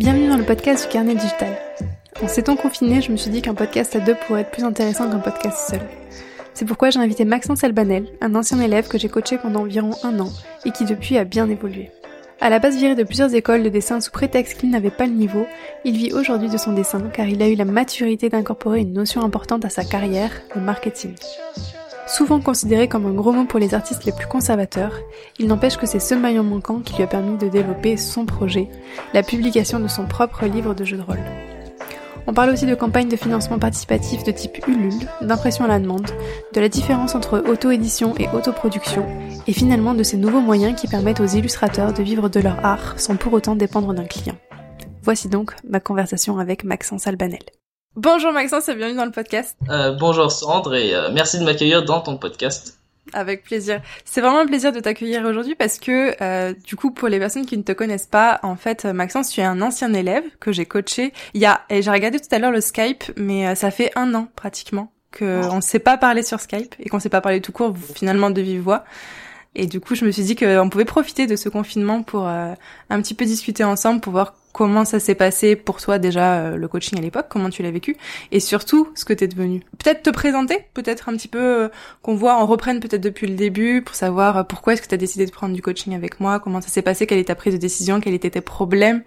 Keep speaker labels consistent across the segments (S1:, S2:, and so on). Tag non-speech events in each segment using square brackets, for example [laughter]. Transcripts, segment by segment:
S1: Bienvenue dans le podcast du carnet digital. En ces temps confinés, je me suis dit qu'un podcast à deux pourrait être plus intéressant qu'un podcast seul. C'est pourquoi j'ai invité Maxence Albanel, un ancien élève que j'ai coaché pendant environ un an et qui depuis a bien évolué. À la base viré de plusieurs écoles de dessin sous prétexte qu'il n'avait pas le niveau, il vit aujourd'hui de son dessin car il a eu la maturité d'incorporer une notion importante à sa carrière, le marketing. Souvent considéré comme un gros mot pour les artistes les plus conservateurs, il n'empêche que c'est ce maillon manquant qui lui a permis de développer son projet, la publication de son propre livre de jeux de rôle. On parle aussi de campagnes de financement participatif de type Ulule, d'impression à la demande, de la différence entre auto-édition et autoproduction, et finalement de ces nouveaux moyens qui permettent aux illustrateurs de vivre de leur art sans pour autant dépendre d'un client. Voici donc ma conversation avec Maxence Albanel. Bonjour Maxence et bienvenue dans le podcast.
S2: Euh, bonjour Sandre et euh, merci de m'accueillir dans ton podcast.
S1: Avec plaisir. C'est vraiment un plaisir de t'accueillir aujourd'hui parce que euh, du coup pour les personnes qui ne te connaissent pas, en fait Maxence, tu es un ancien élève que j'ai coaché. Il y a et j'ai regardé tout à l'heure le Skype, mais euh, ça fait un an pratiquement que on ne s'est pas parlé sur Skype et qu'on ne s'est pas parlé tout court finalement de vive voix. Et du coup, je me suis dit qu'on pouvait profiter de ce confinement pour euh, un petit peu discuter ensemble, pour voir comment ça s'est passé pour toi déjà euh, le coaching à l'époque, comment tu l'as vécu, et surtout ce que t'es devenu. Peut-être te présenter, peut-être un petit peu euh, qu'on voit, on reprenne peut-être depuis le début pour savoir pourquoi est-ce que tu as décidé de prendre du coaching avec moi, comment ça s'est passé, quelle est ta prise de décision, quels étaient tes problèmes,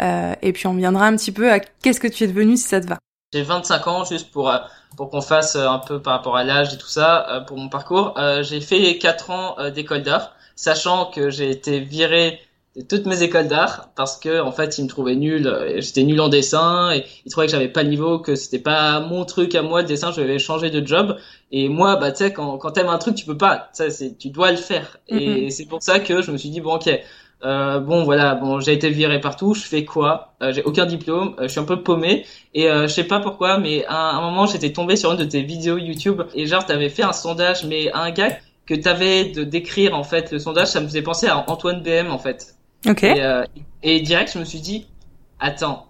S1: et puis on viendra un petit peu à qu'est-ce que tu es devenu si ça te va.
S2: J'ai 25 ans, juste pour pour qu'on fasse un peu par rapport à l'âge et tout ça, pour mon parcours. j'ai fait 4 ans d'école d'art, sachant que j'ai été viré toutes mes écoles d'art parce que en fait ils me trouvaient nul j'étais nul en dessin et ils trouvaient que j'avais pas le niveau que c'était pas mon truc à moi le dessin je vais changer de job. Et moi bah tu sais quand quand t'aimes un truc tu peux pas c'est tu dois le faire. Et c'est pour ça que je me suis dit bon ok euh, bon voilà bon j'ai été viré partout je fais quoi? Euh, j'ai aucun diplôme euh, je suis un peu paumé. Et euh, je sais pas pourquoi mais à un moment j'étais tombé sur une de tes vidéos YouTube et genre t'avais fait un sondage mais un gars que t'avais de décrire en fait le sondage ça me faisait penser à Antoine BM en fait
S1: Ok.
S2: Et, direct je me suis dit attends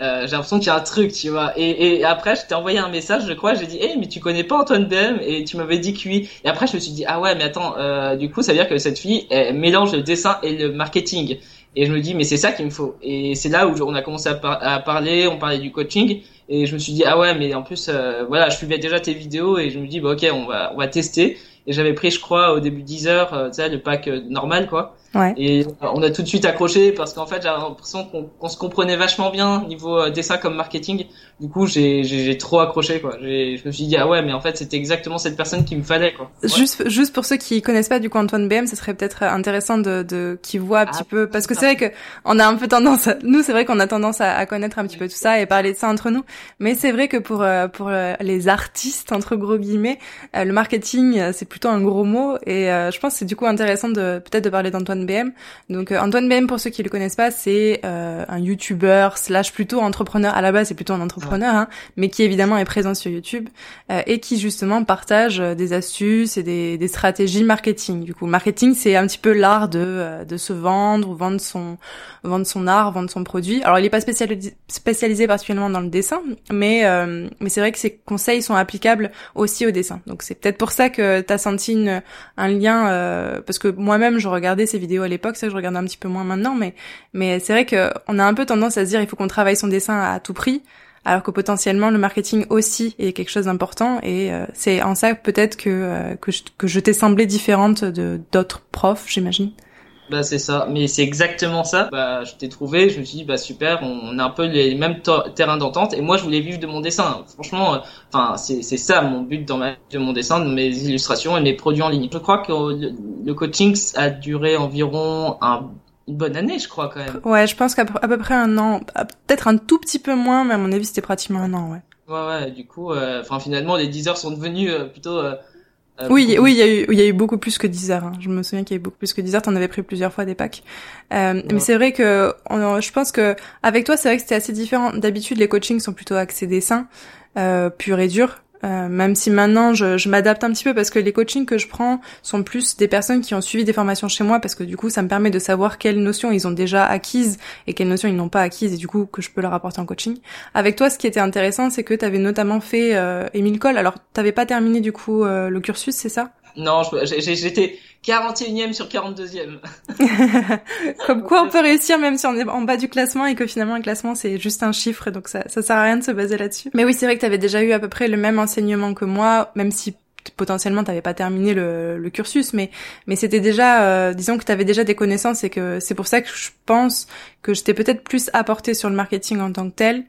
S2: euh, j'ai l'impression qu'il y a un truc, tu vois. Et, et après, je t'ai envoyé un message, je crois, j'ai dit, hey, mais tu connais pas Antoine BM Et tu m'avais dit que oui. Et après, je me suis dit, ah ouais, mais attends, euh, du coup, ça veut dire que cette fille, elle mélange le dessin et le marketing. Et je me dis, mais c'est ça qu'il me faut. Et c'est là où on a commencé à, parler, on parlait du coaching. Et je me suis dit, ah ouais, mais en plus, euh, voilà, je suivais déjà tes vidéos et je me dis, bah ok, on va, on va tester. Et j'avais pris, je crois, au début 10 heures, euh, tu sais, le pack euh, normal, quoi.
S1: Ouais.
S2: Et on a tout de suite accroché parce qu'en fait, j'avais l'impression qu'on se comprenait vachement bien niveau euh, dessin comme marketing. Du coup, j'ai trop accroché, quoi. Je me suis dit, ah ouais, mais en fait, c'était exactement cette personne qu'il me fallait, quoi.
S1: Juste, juste pour ceux qui connaissent pas du coup Antoine BM, ce serait peut-être intéressant de, de qui voient un petit ah, peu, parce que c'est vrai que on a un peu tendance, nous, c'est vrai qu'on a tendance à, à, connaître un petit peu tout ça et parler de ça entre nous. Mais c'est vrai que pour pour les artistes entre gros guillemets, le marketing, c'est plutôt un gros mot et je pense que c'est du coup intéressant de peut-être de parler d'Antoine BM. Donc euh, Antoine BM, pour ceux qui le connaissent pas, c'est euh, un YouTuber slash plutôt entrepreneur. À la base, c'est plutôt un entrepreneur, hein, mais qui évidemment est présent sur YouTube euh, et qui justement partage des astuces et des, des, stratégies marketing. Du coup, marketing, c'est un petit peu l'art de de se vendre, vendre son vendre son art, vendre son produit. Alors, il est pas spécialisé, spécialisé particulièrement dans le dessin, mais mais c'est vrai que ses conseils sont applicables aussi au dessin. Donc c'est peut-être pour ça que tu as senti une, un lien parce que moi-même je regardais ses vidéos à l'époque, ça je regarde un petit peu moins maintenant, mais mais c'est vrai que on a un peu tendance à se dire il faut qu'on travaille son dessin à tout prix, alors que potentiellement le marketing aussi est quelque chose d'important et euh, c'est en ça peut-être que euh, que je, que je t'ai semblé différente de d'autres profs, j'imagine.
S2: Bah c'est ça, mais c'est exactement ça. Bah je t'ai trouvé, je me suis dit bah super, on, a un peu les mêmes terrains d'entente et moi je voulais vivre de mon dessin. Franchement, euh, enfin c'est c'est ça mon but dans ma de mon dessin, de mes illustrations et mes produits en ligne. Je crois que le, coaching a duré environ un une bonne année, je crois quand même.
S1: Ouais, je pense qu'à peu près un an, peut-être un tout petit peu moins, mais à mon avis c'était pratiquement un an, ouais.
S2: Ouais, ouais, du coup, euh, enfin finalement les 10 heures sont devenus euh, plutôt
S1: euh, oui, oui, il y a eu, il y a eu beaucoup plus que 10 heures. Hein. Je me souviens qu'il y a eu beaucoup plus que 10 heures. T'en avais pris plusieurs fois des packs. Euh, Mais c'est vrai que, je pense que avec toi, c'est vrai que c'était assez différent. D'habitude, les coachings sont plutôt axés dessin, euh, pur et dur. Euh, même si maintenant je, m'adapte un petit peu parce que les coachings que je prends sont plus des personnes qui ont suivi des formations chez moi parce que du coup ça me permet de savoir quelles notions ils ont déjà acquises et quelles notions ils n'ont pas acquises et du coup que je peux leur apporter en coaching. Avec toi ce qui était intéressant c'est que tu avais notamment fait euh, Emile Cole. Alors t'avais pas terminé du coup euh, le cursus c'est ça?
S2: Non, j'étais 41e sur 42e. [laughs]
S1: Comme quoi on [laughs] peut réussir même si on est en bas du classement et que finalement un classement c'est juste un chiffre donc ça, ça sert à rien de se baser là-dessus. Mais oui, c'est vrai que tu avais déjà eu à peu près le même enseignement que moi, même si potentiellement t'avais pas terminé le, le, cursus mais mais c'était déjà euh, disons que t'avais déjà des connaissances et que c'est pour ça que je pense que j'étais peut-être plus apporté sur le marketing en tant que tel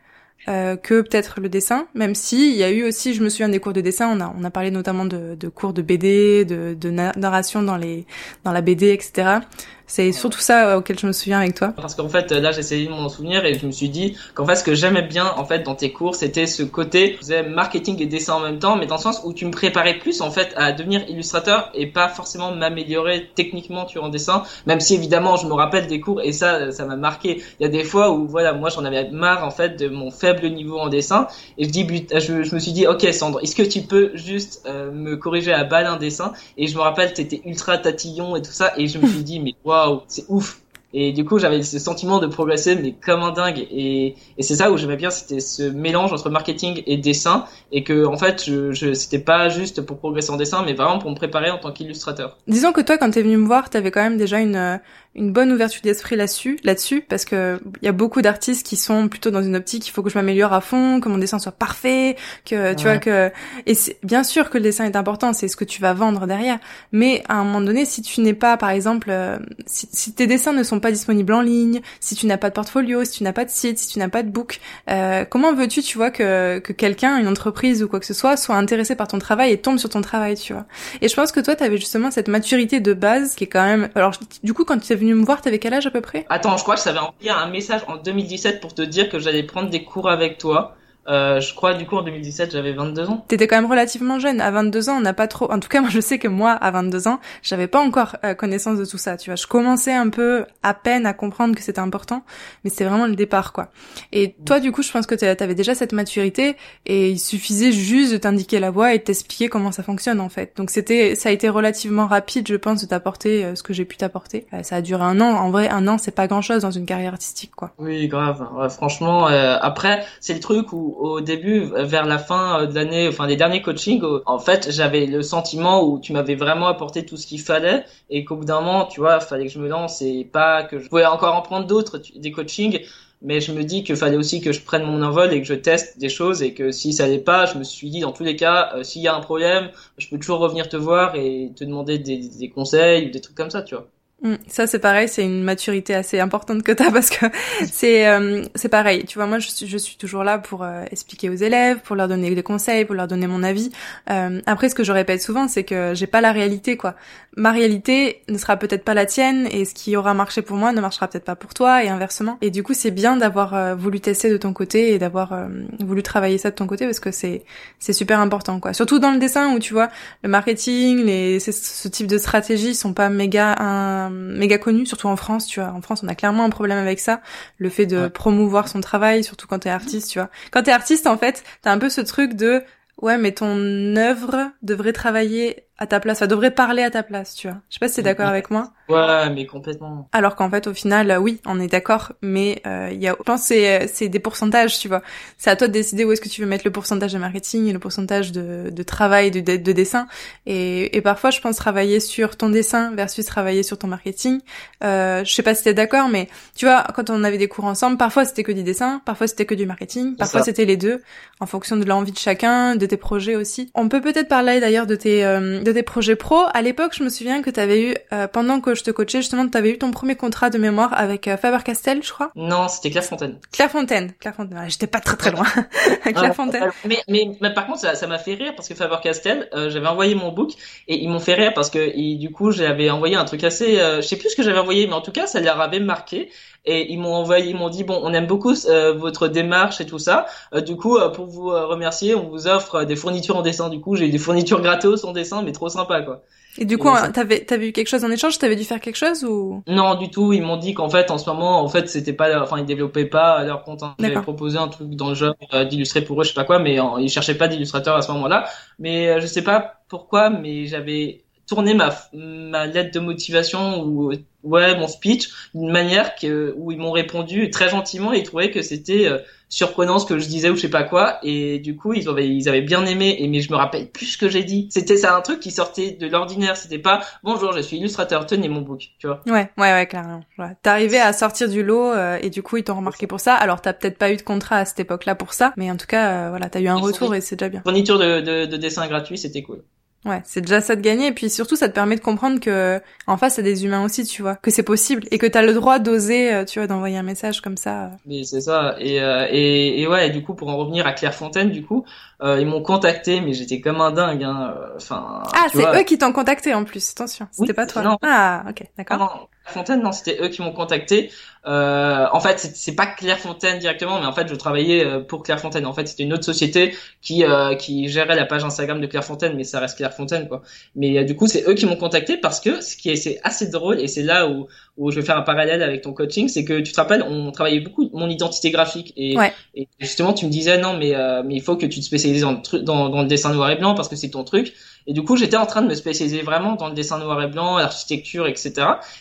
S1: euh, que peut-être le dessin, même si il y a eu aussi, je me souviens des cours de dessin, on a on a parlé notamment de, de cours de BD, de, de narration dans les dans la BD, etc. C'est surtout ça euh, auquel je me souviens avec toi.
S2: Parce qu'en fait, là, j'ai essayé de m'en souvenir et je me suis dit qu'en fait, ce que j'aimais bien, en fait, dans tes cours, c'était ce côté, faisais marketing et dessin en même temps, mais dans le sens où tu me préparais plus, en fait, à devenir illustrateur et pas forcément m'améliorer techniquement, tu en dessin, même si évidemment, je me rappelle des cours et ça, ça m'a marqué. Il y a des fois où, voilà, moi, j'en avais marre, en fait, de mon faible niveau en dessin et je dis, je, je me suis dit, ok, Sandre, est-ce que tu peux juste euh, me corriger à balle un dessin? Et je me rappelle, t'étais ultra tatillon et tout ça et je me suis dit, mais waouh, c'est ouf. Et du coup, j'avais ce sentiment de progresser, mais comme un dingue. Et, et c'est ça où j'aimais bien, c'était ce mélange entre marketing et dessin, et que en fait, je, c'était pas juste pour progresser en dessin, mais vraiment pour me préparer en tant qu'illustrateur.
S1: Disons que toi, quand t'es venu me voir, t'avais quand même déjà une une bonne ouverture d'esprit là-dessus, là-dessus, parce que il y a beaucoup d'artistes qui sont plutôt dans une optique, il faut que je m'améliore à fond, que mon dessin soit parfait, que tu vois que et c'est bien sûr que le dessin est important, c'est ce que tu vas vendre derrière, mais à un moment donné, si tu n'es pas, par exemple, euh, si, si, tes dessins ne sont pas disponibles en ligne, si tu n'as pas de portfolio, si tu n'as pas de site, si tu n'as pas de book, euh, comment veux-tu, tu vois, que que quelqu'un, une entreprise ou quoi que ce soit, soit intéressé par ton travail et tombe sur ton travail, tu vois? Et je pense que toi, tu avais justement cette maturité de base qui est quand même, alors du coup, quand tu venu me voir, t'avais quel âge à peu près?
S2: Attends, je crois que je envoyé un message en 2017 pour te dire que j'allais prendre des cours avec toi. Euh, je crois du coup en 2017 j'avais 22 ans.
S1: T'étais quand même relativement jeune. À 22 ans, on n'a pas trop. En tout cas, [laughs] moi je sais que moi, à 22 ans, j'avais pas encore euh, connaissance de tout ça. Tu vois, je commençais un peu à peine à comprendre que c'était important, mais c'est vraiment le départ, quoi. Et toi, du coup, je pense que t'avais déjà cette maturité et il suffisait juste de t'indiquer la voie et de t'expliquer comment ça fonctionne en fait. Donc c'était, ça a été relativement rapide, je pense, de t'apporter euh, ce que j'ai pu t'apporter. ça a duré un an. En vrai, un an, c'est pas grand chose dans une carrière artistique, quoi.
S2: Oui, grave. franchement, après, c'est le truc où au début, vers la fin de l'année, enfin les derniers coachings, en fait, j'avais le sentiment où tu m'avais vraiment apporté tout ce qu'il fallait et qu'au bout d'un moment, tu vois, fallait que je me lance et pas que je pouvais encore en prendre d'autres, des coachings. Mais je me dis qu'il fallait aussi que je prenne mon envol et que je teste des choses et que si ça allait pas, je me suis dit dans tous les cas, euh, s'il y a un problème, je peux toujours revenir te voir et te demander des, des conseils ou des trucs comme ça, tu vois.
S1: Mm. Ça c'est pareil, c'est une maturité assez importante que t'as parce que [laughs] c'est euh, c'est pareil. Tu vois, moi je suis je suis toujours là pour euh, expliquer aux élèves, pour leur donner des conseils, pour leur donner mon avis. Euh, après, ce que je répète souvent, c'est que j'ai pas la réalité quoi. Ma réalité ne sera peut-être pas la tienne et ce qui aura marché pour moi ne marchera peut-être pas pour toi et inversement. Et du coup, c'est bien d'avoir voulu tester de ton côté et d'avoir voulu travailler ça de ton côté parce que c'est c'est super important quoi. Surtout dans le dessin où tu vois le marketing, les ce type de stratégies sont pas méga méga connu, surtout en France, tu vois. En France, on a clairement un problème avec ça, le fait de promouvoir son travail, surtout quand t'es artiste, tu vois. Quand t'es artiste, en fait, t'as un peu ce truc de ouais, mais ton œuvre devrait travailler à ta place, ça devrait parler à ta place, tu vois. Je sais pas si t'es d'accord avec moi.
S2: Ouais, mais complètement.
S1: Alors qu'en fait, au final, euh, oui, on est d'accord, mais euh, il y a, je pense, c'est c'est des pourcentages, tu vois. C'est à toi de décider où est-ce que tu veux mettre le pourcentage de marketing et le pourcentage de, de travail, de, de, dessin. Et, et parfois, je pense travailler sur ton dessin versus travailler sur ton marketing. Euh, je sais pas si t'es d'accord, mais tu vois, quand on avait des cours ensemble, parfois c'était que du dessin, parfois c'était que du marketing, parfois c'était les deux, en fonction de l'envie de chacun, de tes projets aussi. On peut peut-être parler d'ailleurs de tes euh, de tes projets pro. À l'époque, je me souviens que t'avais eu, euh, pendant que je te coachais, justement, t'avais eu ton premier contrat de mémoire avec euh, Faber-Castell, je crois.
S2: Non, c'était Clairefontaine.
S1: Clairefontaine. Clairefontaine. J'étais pas très très loin. [laughs] Clairefontaine.
S2: mais, mais, mais, par contre, ça m'a fait rire parce que Faber-Castell, euh, j'avais envoyé mon book et ils m'ont fait rire parce que du coup, j'avais envoyé un truc assez, je sais plus ce que j'avais envoyé, mais en tout cas, ça leur avait marqué et ils m'ont envoyé, ils m'ont dit bon, on aime beaucoup votre démarche et tout ça. du coup, pour vous remercier, on vous offre des fournitures en dessin. Du coup, j'ai eu des fournitures gratos en dessin, mais trop sympa quoi.
S1: Et du coup, t'avais t'avais eu quelque chose en échange? T'avais dû faire quelque chose ou?
S2: Non, du tout. Ils m'ont dit qu'en fait, en ce moment, en fait, c'était pas, enfin, ils développaient pas leur compte. Hein. J'avais proposé un truc dans le genre euh, d'illustrer pour eux, je sais pas quoi, mais ils cherchaient pas d'illustrateur à ce moment-là. Mais euh, je sais pas pourquoi, mais j'avais tourné ma ma lettre de motivation ou ouais mon speech d'une manière que où ils m'ont répondu très gentiment et ils trouvaient que c'était euh, surprenant ce que je disais ou je sais pas quoi. Et du coup ils avaient ils avaient bien aimé. Et mais je me rappelle plus ce que j'ai dit. C'était ça un truc qui sortait de l'ordinaire. C'était pas bonjour je suis illustrateur tenez mon book tu vois.
S1: Ouais ouais ouais clairement. Ouais. t'arrivais à sortir du lot euh, et du coup ils t'ont remarqué pour ça. Alors t'as peut-être pas eu de contrat à cette époque là pour ça mais en tout cas euh, voilà t'as eu un retour et c'est déjà bien.
S2: Fourniture de, de, de dessin gratuit c'était cool
S1: Ouais, c'est déjà ça de gagner et puis surtout ça te permet de comprendre que en face c'est des humains aussi, tu vois, que c'est possible et que t'as le droit d'oser, euh, tu vois, d'envoyer un message comme ça.
S2: Mais c'est ça et, euh, et et ouais, et du coup pour en revenir à Clairefontaine, du coup, euh, ils m'ont contacté mais j'étais comme un dingue hein. Enfin
S1: Ah, c'est eux qui t'ont contacté en plus, attention, c'était pas toi. Non. Ah, OK, d'accord.
S2: Fontaine, non, c'était eux qui m'ont contacté. Euh, en fait, c'est pas Clairefontaine directement, mais en fait, je travaillais euh, pour Clairefontaine. En fait, c'était une autre société qui euh, qui gérait la page Instagram de Clairefontaine, mais ça reste Clairefontaine, quoi. Mais euh, du coup, c'est eux qui m'ont contacté parce que ce qui est c'est assez drôle et c'est là où où je vais faire un parallèle avec ton coaching, c'est que tu te rappelles, on travaillait beaucoup mon identité graphique et, et justement, tu me disais non, mais mais il faut que tu te spécialises dans le, dans, dans le dessin noir et blanc parce que c'est ton truc. Et du coup, j'étais en train de me spécialiser vraiment dans le dessin noir et blanc, l'architecture, etc.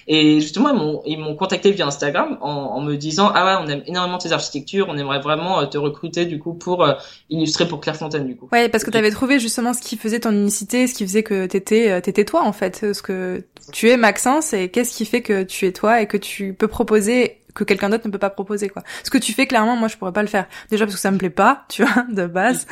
S2: Et justement, ils m'ont, contacté via Instagram en, en, me disant ah ouais, on aime énormément tes architectures, on aimerait vraiment euh, te recruter du coup pour euh, illustrer pour Clairefontaine du coup.
S1: Ouais, parce que tu avais trouvé justement ce qui faisait ton unicité, ce qui faisait que t'étais, euh, t'étais toi en fait, ce que tu es Maxence et qu'est-ce qui fait que tu es toi et que tu peux proposer que quelqu'un d'autre ne peut pas proposer quoi. Ce que tu fais clairement moi je pourrais pas le faire. Déjà parce que ça me plaît pas, tu vois, de base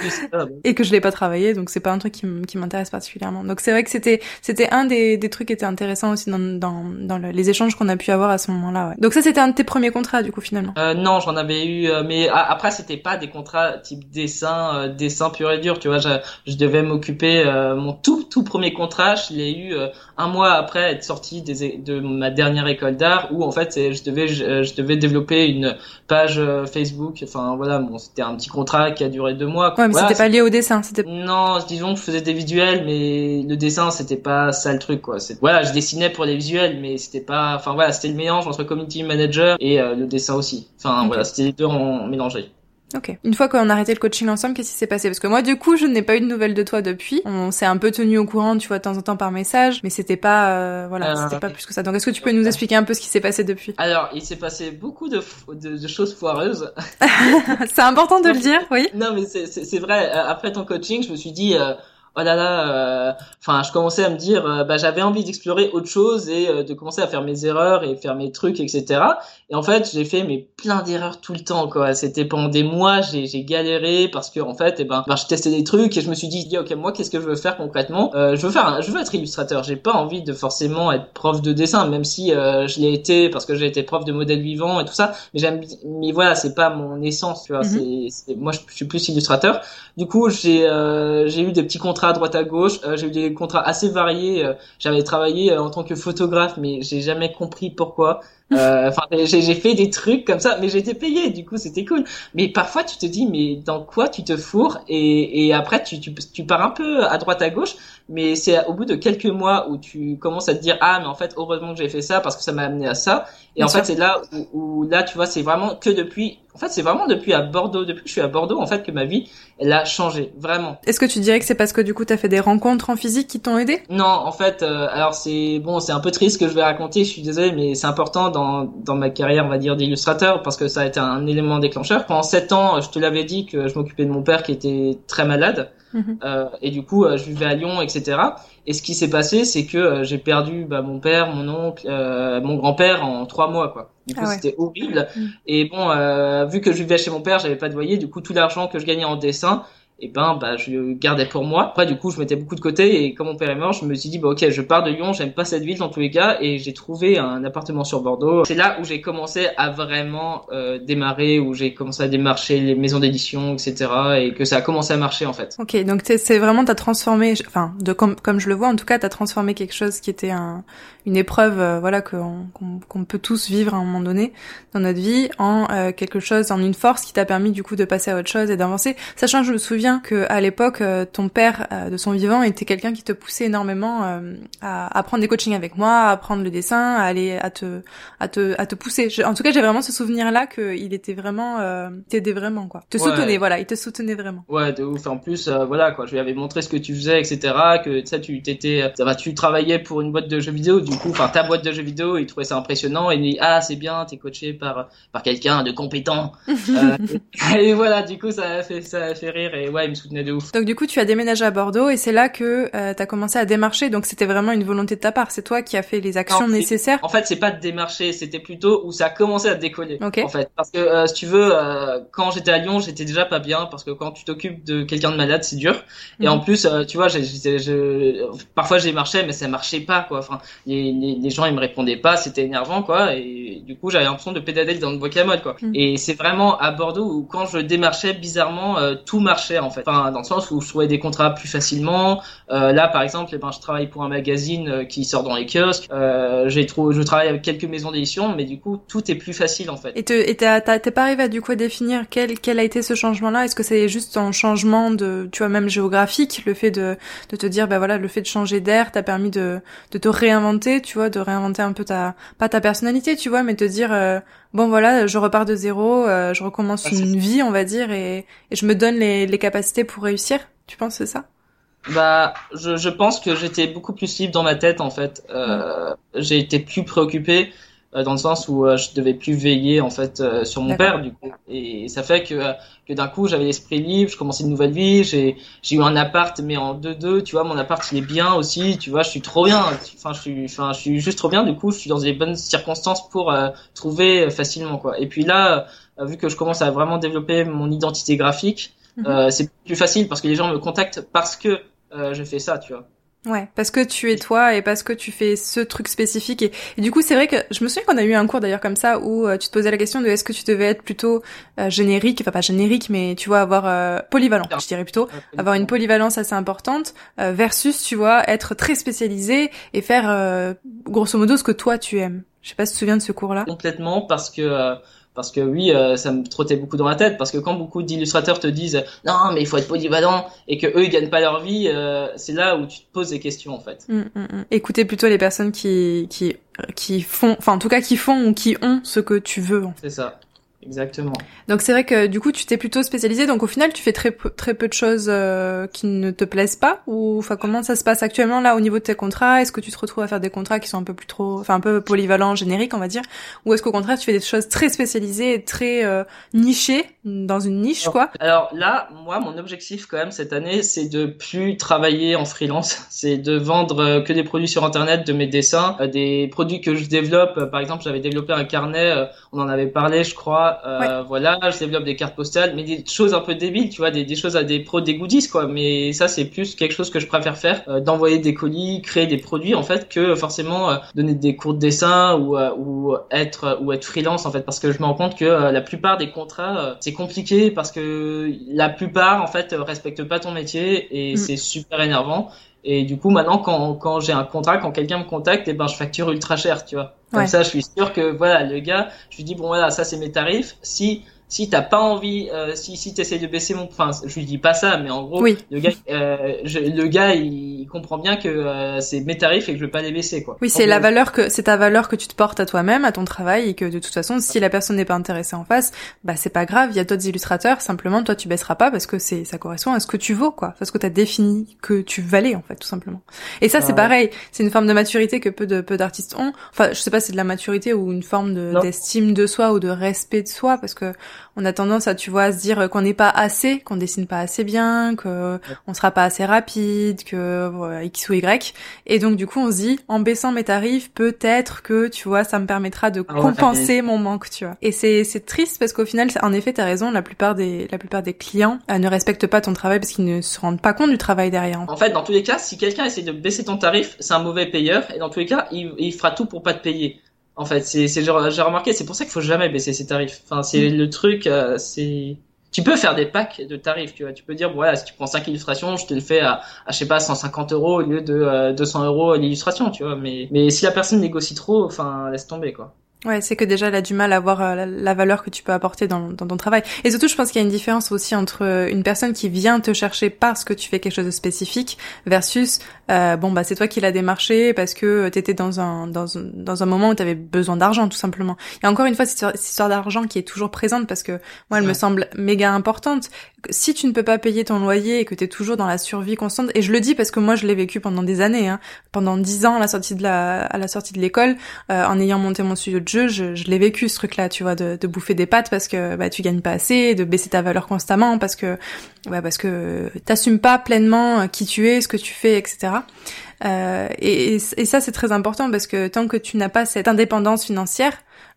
S1: et que je l'ai pas travaillé donc c'est pas un truc qui m'intéresse particulièrement. Donc c'est vrai que c'était c'était un des, des trucs qui était intéressant aussi dans dans, dans les échanges qu'on a pu avoir à ce moment-là. Ouais. Donc ça c'était un de tes premiers contrats du coup finalement.
S2: Euh, non, j'en avais eu euh, mais après c'était pas des contrats type dessin euh, dessin pur et dur, tu vois, je, je devais m'occuper euh, mon tout tout premier contrat, je l'ai eu un mois après être sorti des, de ma dernière école d'art où en fait je devais je, je devais développer une page euh, Facebook. Enfin voilà, bon, c'était un petit contrat qui a duré deux mois.
S1: Ouais, mais c'était pas lié au dessin. C'était
S2: non, disons que je faisais des visuels, mais le dessin c'était pas ça le truc quoi. Voilà, je dessinais pour les visuels, mais c'était pas. Enfin voilà, c'était le mélange entre community manager et euh, le dessin aussi. Enfin voilà, c'était les deux en mélangés.
S1: Ok. Une fois qu'on a arrêté le coaching ensemble, qu'est-ce qui s'est passé? Parce que moi, du coup, je n'ai pas eu de nouvelles de toi depuis. On s'est un peu tenu au courant, tu vois, de temps en temps par message, mais c'était pas, euh, voilà, euh, c'était pas plus que ça. Donc, est-ce que tu peux nous expliquer un peu ce qui s'est passé depuis?
S2: Alors, il s'est passé beaucoup de, de, de choses foireuses. [laughs]
S1: c'est important de le dire, oui.
S2: Non, mais c'est vrai. Euh, après ton coaching, je me suis dit. Euh oh là là, euh, enfin, je commençais à me dire, euh, bah, j'avais envie d'explorer autre chose et euh, de commencer à faire mes erreurs et faire mes trucs, etc. Et en fait, j'ai fait mais plein d'erreurs tout le temps, quoi. C'était pendant des mois, j'ai, j'ai galéré parce que en fait, eh ben, ben, je testais des trucs et je me suis dit, ok, moi, qu'est-ce que je veux faire concrètement? Je veux faire, je veux être illustrateur. J'ai pas envie de forcément être prof de dessin, même si je l'ai été parce que j'ai été prof de modèle vivant et tout ça. Mais j'aime, mais voilà, c'est pas mon essence, tu vois. Mm-hmm. C'est, moi, je, suis plus illustrateur. Du coup, j'ai, j'ai eu des petits contrats à droite à gauche. Euh, j'ai eu des contrats assez variés. Euh, j'avais travaillé euh, en tant que photographe, mais j'ai jamais compris pourquoi. Enfin, j'ai fait des trucs comme ça, mais j'étais payé, du coup c'était cool. Mais parfois tu te dis, mais dans quoi tu te fourres et, et après tu, tu, tu pars un peu à droite à gauche, mais c'est au bout de quelques mois où tu commences à te dire, ah mais en fait heureusement que j'ai fait ça parce que ça m'a amené à ça. Et en fait c'est là où, où, là tu vois c'est vraiment que depuis en fait, c'est vraiment depuis à Bordeaux, depuis que je suis à Bordeaux, en fait, que ma vie, elle a changé, vraiment.
S1: Est-ce que tu dirais que c'est parce que du coup, t'as fait des rencontres en physique qui t'ont aidé?
S2: Non, en fait, euh, alors c'est bon, c'est un peu triste que je vais raconter. Je suis désolé, mais c'est important dans dans ma carrière, on va dire, d'illustrateur, parce que ça a été un élément déclencheur. Pendant sept ans, je te l'avais dit que je m'occupais de mon père qui était très malade. Mhm. Euh, et du coup, euh, je vivais à Lyon, etc. Et ce qui s'est passé, c'est que euh, j'ai perdu bah, mon père, mon oncle, euh, mon grand-père en trois mois, quoi. Du coup, ah c'était horrible. Mm. Et bon, euh, vu que je vivais chez mon père, j'avais pas de loyer. Du coup, tout l'argent que je gagnais en dessin, et ben bah je gardais pour moi. Après du coup je mettais beaucoup de côté et quand mon père est mort, je me suis dit bah ok je pars de Lyon, j'aime pas cette ville dans tous les cas et j'ai trouvé un appartement sur Bordeaux. C'est là où j'ai commencé à vraiment euh, démarrer, où j'ai commencé à démarcher les maisons d'édition etc et que ça a commencé à marcher en fait.
S1: Ok donc c'est vraiment t'as transformé, enfin de comme comme je le vois en tout cas t'as transformé quelque chose qui était un, une épreuve euh, voilà qu'on qu'on peut tous vivre à un moment donné dans notre vie en euh, quelque chose en une force qui t'a permis du coup de passer à autre chose et d'avancer. Sachant je me souviens que à l'époque ton père de son vivant était quelqu'un qui te poussait énormément à, à prendre des coachings avec moi, à apprendre le dessin, à aller à te à te à te pousser. en tout cas, j'ai vraiment ce souvenir là qu'il était vraiment t'aidait vraiment quoi. Te soutenait voilà, il te soutenait vraiment.
S2: Ouais, de ouf. En plus, voilà quoi, je lui avais montré ce que tu faisais, etc. Que tu sais, tu t'étais, ça va, tu travaillais pour une boîte de jeux vidéo, du coup, enfin ta boîte de jeux vidéo, il trouvait ça impressionnant et il dit ah c'est bien, t'es coaché par par quelqu'un de compétent. [laughs] euh, et voilà, du coup ça a fait ça a fait rire et ouais, il me soutenait de ouf.
S1: Donc du coup, tu as déménagé à Bordeaux et c'est là que euh, t'as commencé à démarcher. Donc c'était vraiment une volonté de ta part. C'est toi qui as fait les actions nécessaires.
S2: En fait, c'est pas de démarcher, c'était plutôt où ça a commencé à décoller. En fait, parce que euh, si tu veux, euh, quand j'étais à Lyon, j'étais déjà pas bien parce que quand tu t'occupes de quelqu'un de malade, c'est dur. Et mhm. en plus, tu vois, parfois j'ai marché, mais ça marchait pas quoi. Enfin, les, les, gens ils me répondaient pas, c'était énervant quoi. Et du coup, j'avais l'impression de pédaler dans le guacamole quoi. Mhm. Et c'est vraiment à Bordeaux où quand je démarchais, bizarrement, euh, tout marchait en fait. Enfin, dans le sens où je trouvais des contrats plus facilement. Euh, là, par exemple, eh ben, je travaille pour un magazine euh, qui sort dans les kiosques. j'ai trouvé, je travaille avec quelques maisons d'édition, mais du coup, tout est plus facile en fait.
S1: Et t'es pas arrivé à du coup définir quel quel a été ce changement-là? Est-ce que c'est juste un changement de, tu vois, même géographique, le fait de de te dire, ben voilà, le fait de changer d'air t'a permis de de te réinventer, tu vois, de réinventer un peu ta pas ta personnalité, tu vois, mais te dire bon voilà, je repars de zéro, euh, je recommence une vie, on va dire, et, je me donne les, les capacités pour réussir. Tu penses c'est ça?
S2: Bah, je, je pense que j'étais beaucoup plus libre dans ma tête en fait. Euh, J'ai été plus préoccupé euh, dans le sens où euh, je devais plus veiller en fait euh, sur mon père du coup. Et ça fait que que d'un coup j'avais l'esprit libre je commençais une nouvelle vie j'ai j'ai eu un appart mais en deux deux tu vois mon appart il est bien aussi tu vois je suis trop bien. Enfin je suis enfin je suis juste trop bien du coup je suis dans des bonnes circonstances pour trouver facilement quoi. Et puis là vu que je commence à vraiment développer mon identité graphique mhm. c'est plus facile parce que les gens me contactent parce que je fais ça tu vois
S1: Ouais, parce que tu es toi et parce que tu fais ce truc spécifique. Et, du coup, c'est vrai que je me souviens qu'on a eu un cours d'ailleurs comme ça où euh, tu te posais la question de est-ce que tu devais être plutôt euh, générique, enfin pas générique, mais tu vois avoir euh, polyvalent, je dirais plutôt, avoir une polyvalence assez importante versus tu vois être très spécialisé et faire grosso modo ce que toi tu aimes. Je sais pas si tu te souviens de ce cours-là.
S2: Complètement, parce que parce que oui, euh, ça me trottait beaucoup dans la tête. Parce que quand beaucoup d'illustrateurs te disent non, mais il faut être polyvalent et que eux ils gagnent pas leur vie, euh, c'est là où tu te poses des questions en fait.
S1: Mmh, mmh, mmh. Écoutez plutôt les personnes qui qui qui font, enfin en tout cas qui font ou qui ont ce que tu veux.
S2: C'est ça. Exactement.
S1: Donc c'est vrai que du coup tu t'es plutôt spécialisé. Donc au final tu fais très peu, très peu de choses euh, qui ne te plaisent pas? Ou enfin comment ça se passe actuellement là au niveau de tes contrats? Est-ce que tu te retrouves à faire des contrats qui sont un peu plus trop, enfin un peu polyvalents, génériques on va dire, ou est-ce qu'au contraire tu fais des choses très spécialisées et très euh, nichées dans une niche quoi?
S2: Alors là moi mon objectif quand même cette année c'est de plus travailler en freelance, [laughs] c'est de vendre euh, que des produits sur internet, de mes dessins, des produits que je développe. Par exemple j'avais développé un carnet, on en avait parlé je crois euh, voilà, je développe des cartes postales, mais des choses un peu débiles, tu vois, des, des choses à des pros, des goodies, quoi. Mais ça, c'est plus quelque chose que je préfère faire, euh, d'envoyer des colis, créer des produits, en fait, que forcément euh, donner des cours de dessin ou, ou être ou être freelance, en fait, parce que je me rends compte que la plupart des contrats, c'est compliqué parce que la plupart, en fait, respectent pas ton métier et mm. c'est super énervant. Et du coup, maintenant, quand, quand j'ai un contrat, quand quelqu'un me contacte, et eh ben, je facture ultra cher, tu vois. Comme ça, je suis sûr que, voilà, le gars, je lui dis, bon, voilà, ça, c'est mes tarifs. Si si t'as pas envie, euh, si si t'essayes de baisser mon, enfin, je lui dis pas ça, mais en gros, le gars, euh, je, le gars, il, comprend bien que euh, c'est mes tarifs et que je veux pas les baisser, quoi.
S1: Oui, c'est la valeur que c'est ta valeur que tu te portes à toi-même, à ton travail, et que de toute façon, si la personne n'est pas intéressée en face, bah c'est pas grave. Il y a d'autres illustrateurs. Simplement, toi, tu baisseras pas parce que c'est ça correspond à ce que tu vaux, quoi, parce que t'as défini que tu valais en fait, tout simplement. Et ça, c'est pareil. C'est une forme de maturité que peu de peu d'artistes ont. Enfin, je sais pas, c'est de la maturité ou une forme d'estime de, de soi ou de respect de soi, parce que on a tendance à, tu vois, à se dire qu'on n'est pas assez, qu'on dessine pas assez bien, que on sera pas assez rapide, que voilà, X ou Y. Et donc, du coup, on se dit, en baissant mes tarifs, peut-être que, tu vois, ça me permettra de ah compenser mon manque, tu vois. Et c'est, c'est triste parce qu'au final, en effet, t'as raison, la plupart des, la plupart des clients euh, ne respectent pas ton travail parce qu'ils ne se rendent pas compte du travail derrière.
S2: En fait, dans tous les cas, si quelqu'un essaie de baisser ton tarif, c'est un mauvais payeur. Et dans tous les cas, il, il fera tout pour pas te payer. En fait, c'est c'est j'ai remarqué, c'est pour ça qu'il faut jamais baisser ses tarifs. Enfin, c'est mm. le truc, euh, c'est tu peux faire des packs de tarifs, tu vois. Tu peux dire, voilà, si tu prends 5 illustrations, je te le fais à, à je sais pas, 150 euros au lieu de 200 euh, euros l'illustration, tu vois. Mais, mais si la personne négocie trop, enfin, laisse tomber, quoi.
S1: Ouais, c'est que déjà elle a du mal à voir euh, la, valeur que tu peux apporter dans, dans ton travail. Et surtout, je pense qu'il y a une différence aussi entre euh, une personne qui vient te chercher parce que tu fais quelque chose de spécifique versus euh, bon bah c'est toi qui l'as démarché parce que t'étais dans un dans un, dans un moment où t'avais besoin d'argent tout simplement. Et encore une fois, cette histoire d'argent qui est toujours présente parce que moi elle me semble méga importante. Si tu ne peux pas payer ton loyer et que t'es toujours dans la survie constante, et je le dis parce que moi je l'ai vécu pendant des années, hein, pendant dix ans à la sortie de la à la sortie de l'école, en ayant monté mon studio je, je l'ai vécu ce truc-là, tu vois, de, de, bouffer des pâtes parce que bah, tu gagnes pas assez, de baisser ta valeur constamment parce que bah, parce que t'assumes pas pleinement qui tu es, ce que tu fais, etc. Euh, et, et, ça c'est très important parce que tant que tu n'as pas cette indépendance financière,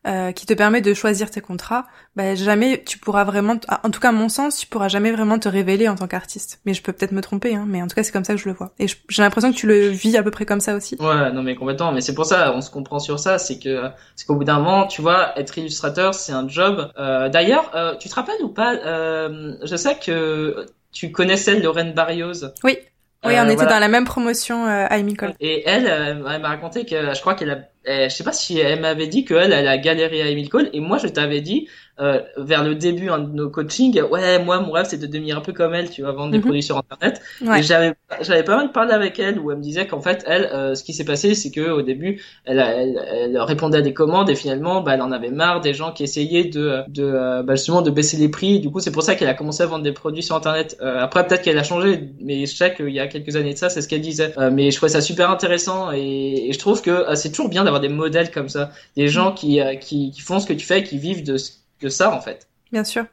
S1: euh, qui te permet de choisir tes contrats, bah, jamais tu pourras vraiment, en tout cas à mon sens, tu pourras jamais vraiment te révéler en tant qu'artiste. Mais je peux peut-être me tromper, hein, mais en tout cas c'est comme ça que je le vois. Et j'ai l'impression que tu le vis à peu près comme ça aussi.
S2: Ouais, non mais complètement. Mais c'est pour ça, on se comprend sur ça, c'est que c'est qu'au bout d'un moment, tu vois, être illustrateur, c'est un job. Euh, D'ailleurs, euh, tu te rappelles ou pas euh, Je sais que tu connaissais Lorraine Barrios.
S1: Oui. Oui, on était dans la même promotion à Emicole.
S2: Et elle, elle m'a raconté que je crois qu'elle a je sais pas si elle m'avait dit qu'elle, elle a galéré à Emile Cole, et moi je t'avais dit euh, vers le début hein, de nos coachings, ouais, moi mon rêve c'est de devenir un peu comme elle, tu vas vendre des mhm. produits sur internet. Et j'avais j'avais pas mal parlé avec elle où elle me disait qu'en fait elle, euh, ce qui s'est passé, c'est que au début, elle, elle, elle, répondait à des commandes et finalement, bah, elle en avait marre des gens qui essayaient de de euh, bah, justement de baisser les prix. Du coup, c'est pour ça qu'elle a commencé à vendre des produits sur internet. Euh, après, peut-être qu'elle a changé, mais je sais qu'il y a quelques années de ça, c'est ce qu'elle disait. mais je trouvais ça super intéressant et, et je trouve que c'est toujours bien d'avoir des modèles comme ça, des gens qui, qui qui font ce que tu fais, qui vivent de de ça en fait.
S1: Bien sûr.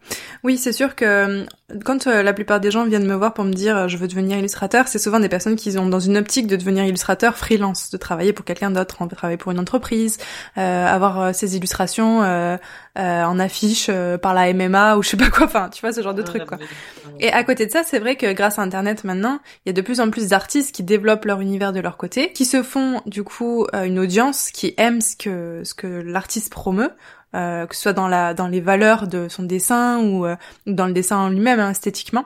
S1: Oui, c'est sûr que euh, quand euh, la plupart des gens viennent me voir pour me dire euh, je veux devenir illustrateur, c'est souvent des personnes qui ont dans une optique de devenir illustrateur freelance, de travailler pour quelqu'un d'autre, travailler pour une entreprise, avoir ses illustrations en affiche par la MMA ou je sais pas quoi, enfin tu vois ce genre de truc quoi. Et à côté de ça, c'est vrai que grâce à Internet maintenant, il y a de plus en plus d'artistes qui développent leur univers de leur côté, qui se font du coup une audience qui aime ce que ce que l'artiste promeut euh, que ce soit dans la dans les valeurs de son dessin ou euh, dans le dessin en lui-même hein, esthétiquement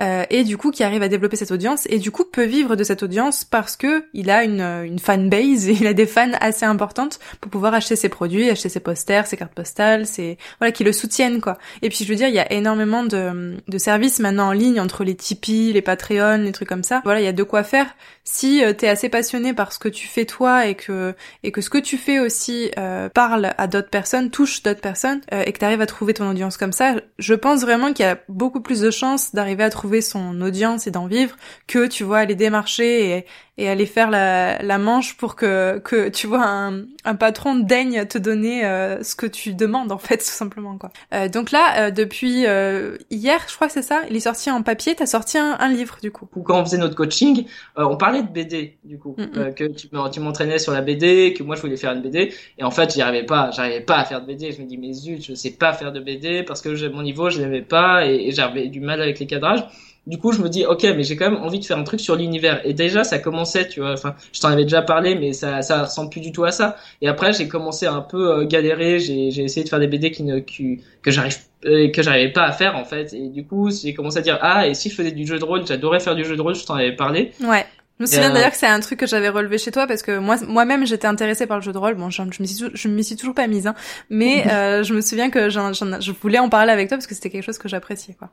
S1: euh, et du coup qui arrive à développer cette audience et du coup peut vivre de cette audience parce que il a une une fan base [laughs] et il a des fans assez importantes pour pouvoir acheter ses produits acheter ses posters ses cartes postales c'est voilà qui le soutiennent quoi. Et puis je veux dire il y a énormément de de services maintenant en ligne entre les Tipeee les Patreon les trucs comme ça. Voilà il y a de quoi faire. Si euh, t'es assez passionné par ce que tu fais toi et que et que ce que tu fais aussi euh, parle à d'autres personnes, touche d'autres personnes euh, et que t'arrives à trouver ton audience comme ça, je pense vraiment qu'il y a beaucoup plus de chances d'arriver à trouver son audience et d'en vivre que tu vois aller démarcher et, et aller faire la, la manche pour que, que tu vois un, un patron daigne te donner euh, ce que tu demandes en fait [laughs] tout simplement quoi. Euh, donc là euh, depuis euh, hier je crois que c'est ça, il est sorti en papier, t'as sorti un, un, livre du coup.
S2: Quand on faisait notre coaching, euh, on parlait de BD du coup, mm, mm. que tu, tu m'entraînais sur la BD, que moi je voulais faire une BD et en fait j'y arrivais pas, j'arrivais pas à faire de BD. Je me dis mais zut je sais pas faire de BD parce que mon niveau je l'aimais pas et, et j'avais du mal avec les cadrages du coup, je me dis, ok, mais j'ai quand même envie de faire un truc sur l'univers. Et déjà, ça commençait, tu vois. Enfin, je t'en avais déjà parlé, mais ça, ça ressemble plus du tout à ça. Et après, j'ai commencé à un peu euh, galérer. J'ai, j'ai essayé de faire des BD qui ne, qui, que j'arrive, euh, que j'arrivais pas à faire en fait. Et du coup, j'ai commencé à dire, ah, et si je faisais du jeu de rôle, j'adorais faire du jeu de rôle. Je t'en avais parlé.
S1: Ouais. Je me souviens euh, d'ailleurs que c'est un truc que j'avais relevé chez toi parce que moi moi-même j'étais intéressée par le jeu de rôle. Bon, je, je me suis je m'y suis toujours pas mise, hein, mais [laughs] euh, je me souviens que j'en, je voulais en parler avec toi parce que c'était quelque chose que j'appréciais quoi.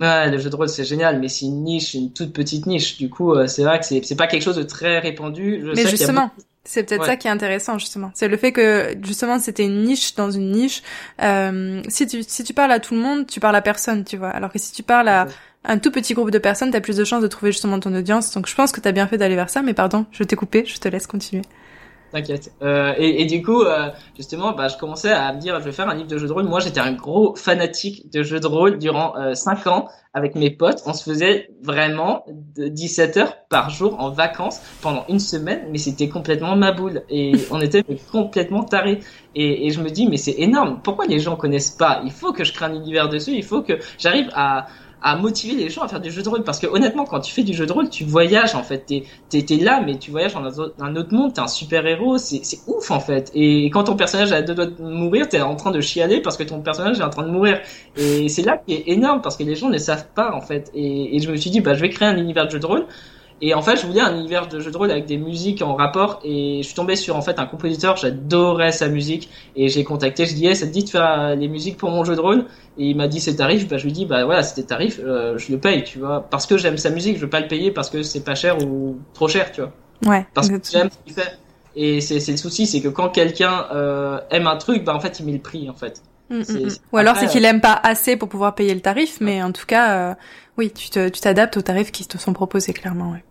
S2: Ouais, le jeu de rôle c'est génial, mais c'est une niche, une toute petite niche. Du coup, euh, c'est vrai que c'est pas quelque chose de très répandu.
S1: Je mais justement, c'est peut-être ça qui est intéressant justement. C'est le fait que justement c'était une niche dans une niche. Euh, si tu si tu parles à tout le monde, tu parles à personne, tu vois. Alors que si tu parles à un tout petit groupe de personnes, t'as plus de chances de trouver justement ton audience. Donc je pense que t'as bien fait d'aller vers ça. Mais pardon, je t'ai coupé, je te laisse continuer.
S2: T'inquiète. Euh, et, et, du coup, euh, justement, bah, je commençais à me dire, je vais faire un livre de jeux de rôle. Moi, j'étais un gros fanatique de jeux de rôle durant euh, 5 ans avec mes potes. On se faisait vraiment de 17 heures par jour en vacances pendant une semaine, mais c'était complètement ma boule. Et [laughs] on était complètement tarés. Et, et je me dis, mais c'est énorme. Pourquoi les gens connaissent pas? Il faut que je crée un univers dessus. Il faut que j'arrive à à motiver les gens à faire du jeu de rôle. Parce que honnêtement quand tu fais du jeu de rôle tu voyages en fait. T'es t'es là mais tu voyages dans un autre monde. T'es un super héros c'est c'est ouf en fait. Et quand ton personnage a deux doigts de mourir t'es en train de chialer parce que ton personnage est en train de mourir. Et c'est là qui est énorme parce que les gens ne savent pas en fait. Et, et je me suis dit bah je vais créer un univers de jeu de rôle Et en fait, je voulais un univers de jeu de rôle avec des musiques en rapport et je suis tombé sur en fait un compositeur, j'adorais sa musique et j'ai contacté, je dis hey, ça te dit de faire les musiques pour mon jeu de rôle? Et il m'a dit ses tarifs, bah je lui dis bah voilà, c'était tarif, euh, je le paye, tu vois, parce que j'aime sa musique, je veux pas le payer parce que c'est pas cher ou trop cher, tu vois.
S1: Ouais.
S2: Parce que j'aime ce qu'il fait. Et c'est le souci, c'est que quand quelqu'un euh, aime un truc, bah en fait il met le prix en fait.
S1: Mm, mm, mm. Ou alors c'est qu'il aime pas assez pour pouvoir payer le tarif, mais en tout cas, euh, oui, tu t'adaptes aux tarifs qui te sont proposés clairement. Ouais.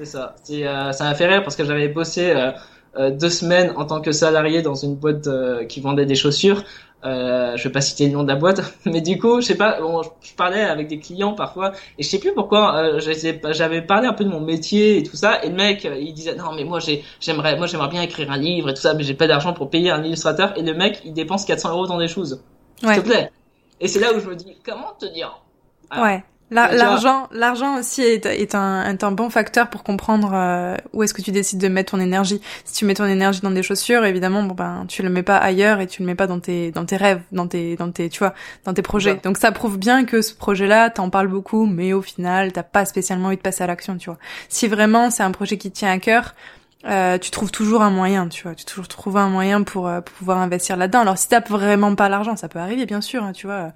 S2: C'est ça. C'est, euh, ça m'a fait rire parce que j'avais bossé euh, euh, deux semaines en tant que salarié dans une boîte qui vendait des chaussures. Euh, je vais pas citer le nom de la boîte, [laughs] mais du coup, je sais pas, bon, je parlais avec des clients parfois, et je sais plus pourquoi, euh, j'avais parlé un peu de mon métier et tout ça, et le mec, il disait non mais moi j'ai, j'aimerais, moi j'aimerais bien écrire un livre et tout ça, mais j'ai pas d'argent pour payer un illustrateur, et le mec, il dépense 400 euros dans des choses, s'il te plaît. Et c'est là où je me dis, comment te dire?
S1: Ouais. L'argent, l'argent aussi est, est, un, est un bon facteur pour comprendre euh, où est-ce que tu décides de mettre ton énergie. Si tu mets ton énergie dans des chaussures, évidemment, bon ben, tu le mets pas ailleurs et tu le mets pas dans tes, dans tes rêves, dans tes, dans tes, tu vois, dans tes projets. Donc ça prouve bien que ce projet-là, t'en parles beaucoup, mais au final, t'as pas spécialement envie de passer à l'action, tu vois. Si vraiment c'est un projet qui te tient à cœur, euh, tu trouves toujours un moyen, tu vois, tu toujours trouver un moyen pour, euh, pour pouvoir investir là-dedans. Alors si t'as vraiment pas l'argent, ça peut arriver bien sûr, hein, tu vois.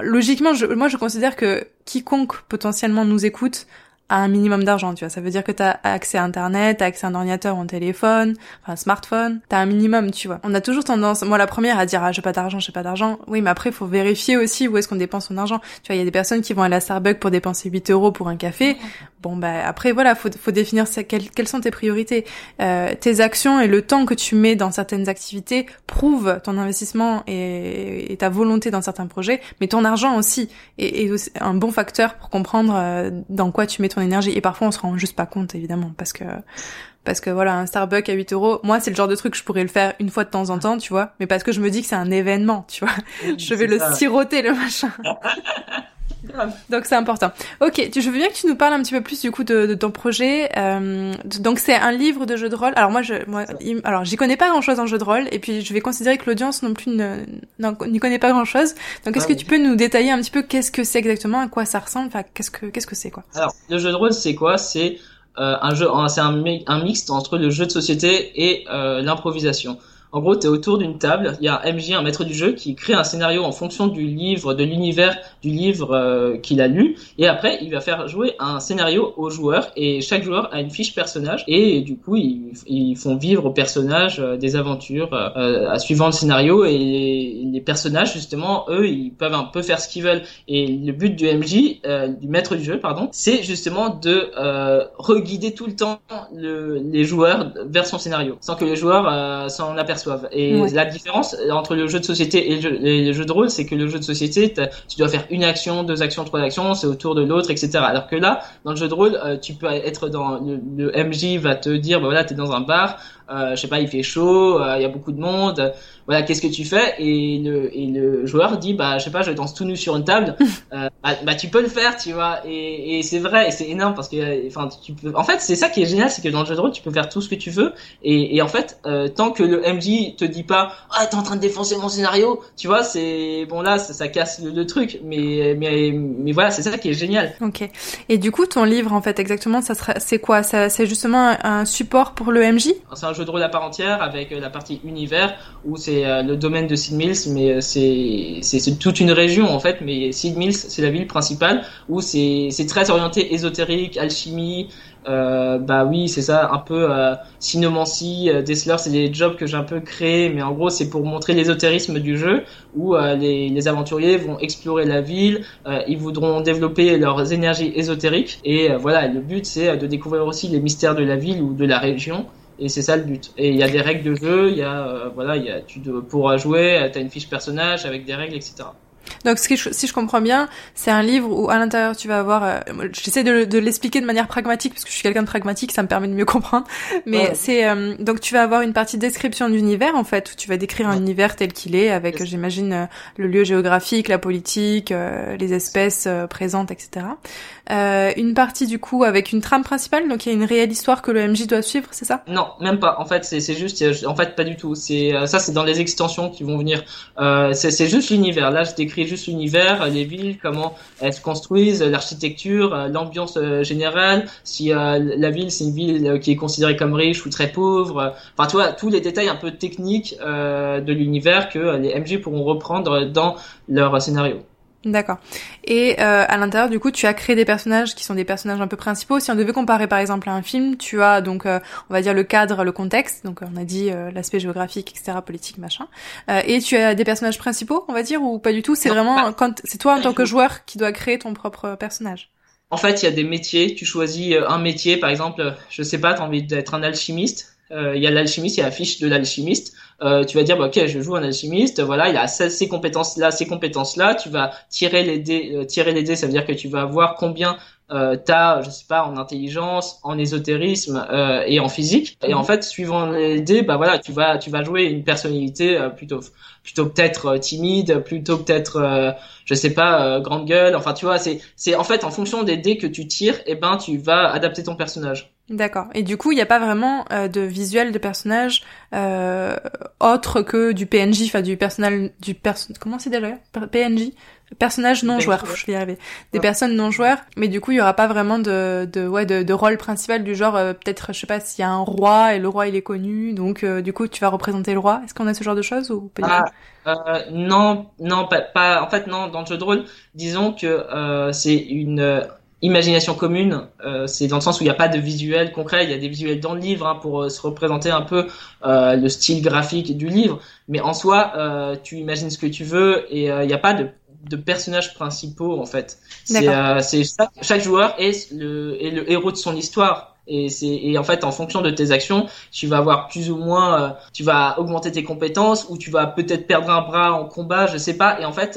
S1: Logiquement, moi je considère que quiconque potentiellement nous écoute à un minimum d'argent, tu vois. Ça veut dire que tu as accès à Internet, t'as accès à un ordinateur ou un téléphone, enfin un smartphone, t'as un minimum, tu vois. On a toujours tendance, moi la première, à dire ah j'ai pas d'argent, j'ai pas d'argent. Oui, mais après faut vérifier aussi où est-ce qu'on dépense son argent. Tu vois, il y a des personnes qui vont aller à Starbucks pour dépenser 8 euros pour un café. Bon bah après voilà, faut faut définir quelles, quelles sont tes priorités. Euh, tes actions et le temps que tu mets dans certaines activités prouvent ton investissement et, ta volonté dans certains projets, mais ton argent aussi est, est un bon facteur pour comprendre euh, dans quoi tu mets ton énergie. Et parfois, on se rend juste pas compte, évidemment, parce que parce que voilà, un Starbucks à 8 euros, moi, c'est le genre de truc que je pourrais le faire une fois de temps en temps, tu vois, mais parce que je me dis que c'est un événement, tu vois. je vais le siroter, le machin. [laughs] donc c'est important. Ok, je veux bien que tu nous parles un petit peu plus du coup de, de ton projet. Euh, donc c'est un livre de jeu de rôle. Alors moi, je, moi, alors j'y connais pas grand chose en jeu de rôle, et puis je vais considérer que l'audience non plus n'y connaît pas grand chose. Donc est-ce ah que tu peux nous détailler un petit peu qu'est-ce que c'est exactement, à quoi ça ressemble, enfin qu'est-ce que qu'est-ce que c'est quoi?
S2: Alors le jeu de rôle c'est quoi? C'est euh, un jeu, c'est un, un mixte entre le jeu de société et euh, l'improvisation. En gros, tu es autour d'une table, il y a un MJ, un maître du jeu, qui crée un scénario en fonction du livre, de l'univers du livre euh, qu'il a lu, et après, il va faire jouer un scénario aux joueurs, et chaque joueur a une fiche personnage, et du coup, ils, ils font vivre aux personnages euh, des aventures euh, à suivant le scénario, et les, personnages, justement, eux, ils peuvent un peu faire ce qu'ils veulent. Et le but du MJ, du maître du jeu, pardon, c'est justement de reguider tout le temps le, les joueurs vers son scénario, sans que les joueurs s'en aperçoivent et la différence entre le jeu de société et le, jeu, de rôle, c'est que le jeu de société, tu dois faire une action, deux actions, trois actions, c'est autour de l'autre, etc. Alors que là, dans le jeu de rôle, euh, tu peux être dans le, le MJ va te dire, bah voilà, t'es dans un bar, euh, je sais pas, il fait chaud, euh, il y a beaucoup de monde, voilà, qu'est-ce que tu fais? Et le, et le joueur dit, bah je sais pas, je danse tout nu sur une table, [laughs] euh, bah, bah, tu peux le faire, tu vois, et, et c'est vrai, et c'est énorme parce que, enfin, tu peux, en fait, c'est ça qui est génial, c'est que dans le jeu de rôle, tu peux faire tout ce que tu veux, et, et en fait, euh, tant que le MJ te dit pas, ah t'es en train de défoncer mon scénario, tu vois, c'est bon là, ça, ça casse le, truc, mais mais mais voilà, c'est ça qui est génial.
S1: Ok. Et du coup, ton livre, en fait, exactement, ça c'est quoi? C'est justement un support pour le MJ
S2: C'est un jeu de rôle à part entière avec euh, la partie univers où c'est euh, le domaine de Sid Mills, mais euh, c'est toute une région en fait. Mais Sid Mills, c'est la ville principale où c'est très orienté ésotérique, alchimie. Bah oui, c'est ça, un peu euh, sinomancie, euh, c'est des jobs que j'ai un peu créés, mais en gros c'est pour montrer l'ésotérisme du jeu, où les, les, aventuriers vont explorer la ville, ils voudront développer leurs énergies ésotériques, et voilà, le but c'est de découvrir aussi les mystères de la ville ou de la région, et c'est ça le but. Et il y a des règles de jeu, il y a euh, voilà, il y a tu pour jouer, tu as une fiche personnage avec des règles, etc.
S1: Donc, ce si je comprends bien, c'est un livre où à l'intérieur tu vas avoir. Euh, j'essaie de, de l'expliquer de manière pragmatique parce que je suis quelqu'un de pragmatique, ça me permet de mieux comprendre. Mais c'est euh, donc tu vas avoir une partie description d'univers en fait où tu vas décrire un univers tel qu'il est avec, j'imagine, euh, le lieu géographique, la politique, les espèces présentes, etc. une partie du coup avec une trame principale, donc il y a une réelle histoire que le MJ doit suivre, c'est ça?
S2: Non, même pas. En fait, c'est juste, en fait, pas du tout. C'est ça, c'est dans les extensions qui vont venir. c'est juste l'univers. Là, je juste l'univers, les villes, comment elles se construisent, l'architecture, l'ambiance générale, si la ville c'est une ville qui est considérée comme riche ou très pauvre. Enfin, tu vois, tous les détails un peu techniques de l'univers que les MJ pourront reprendre dans leur scénario.
S1: D'accord. Et euh, à l'intérieur, du coup, tu as créé des personnages qui sont des personnages un peu principaux. Si on devait comparer, par exemple, à un film, tu as donc, euh, on va dire le cadre, le contexte. Donc, on a dit euh, l'aspect géographique, etc., politique, machin. et tu as des personnages principaux, on va dire, ou pas du tout? C'est vraiment quand c'est toi en tant que joueur qui dois créer ton propre personnage.
S2: En fait, il y a des métiers. Tu choisis un métier, par exemple, je sais pas, t'as envie d'être un alchimiste. Il y a l'alchimiste, il y a la fiche de l'alchimiste. Euh, tu vas dire bah, ok je joue un alchimiste voilà il a ces compétences là ces compétences là tu vas tirer les dés euh, tirer les dés ça veut dire que tu vas voir combien euh, t'as je sais pas en intelligence en ésotérisme euh, et en physique. Et en fait suivant les dés bah voilà tu vas tu vas jouer une personnalité euh, plutôt plutôt peut-être timide plutôt peut-être je sais pas grande gueule. Enfin tu vois c'est c'est en fait en fonction des dés que tu tires et eh ben tu vas adapter ton personnage
S1: D'accord. Et du coup, il n'y a pas vraiment de visuel de personnage euh, autre que du PNJ, enfin du personnel, du perso comment c'est d'ailleurs PNJ, personnage non joueur. Je vais y arriver. Des personnes non joueurs, mais du coup il y aura pas vraiment de, de ouais de, de rôle principal du genre euh, peut-être je sais pas s'il y a un roi et le roi il est connu, donc euh, du coup tu vas représenter le roi. Est-ce qu'on a ce genre de choses ou
S2: pas ah, Non, non pas, pas, En fait non dans le jeu de rôle, disons que c'est une imagination commune, euh, c'est dans le sens où il n'y a pas de visuel concret, il y a des visuels dans le livre hein, pour euh, se représenter un peu euh, le style graphique du livre, mais en soi, euh, tu imagines ce que tu veux et il n'y a pas de, de, personnages principaux en fait. C'est chaque, chaque, joueur est le, est le héros de son histoire. Et c'est et en fait en fonction de tes actions, tu vas avoir plus ou moins, tu vas augmenter tes compétences ou tu vas peut-être perdre un bras en combat, je sais pas. Et en fait,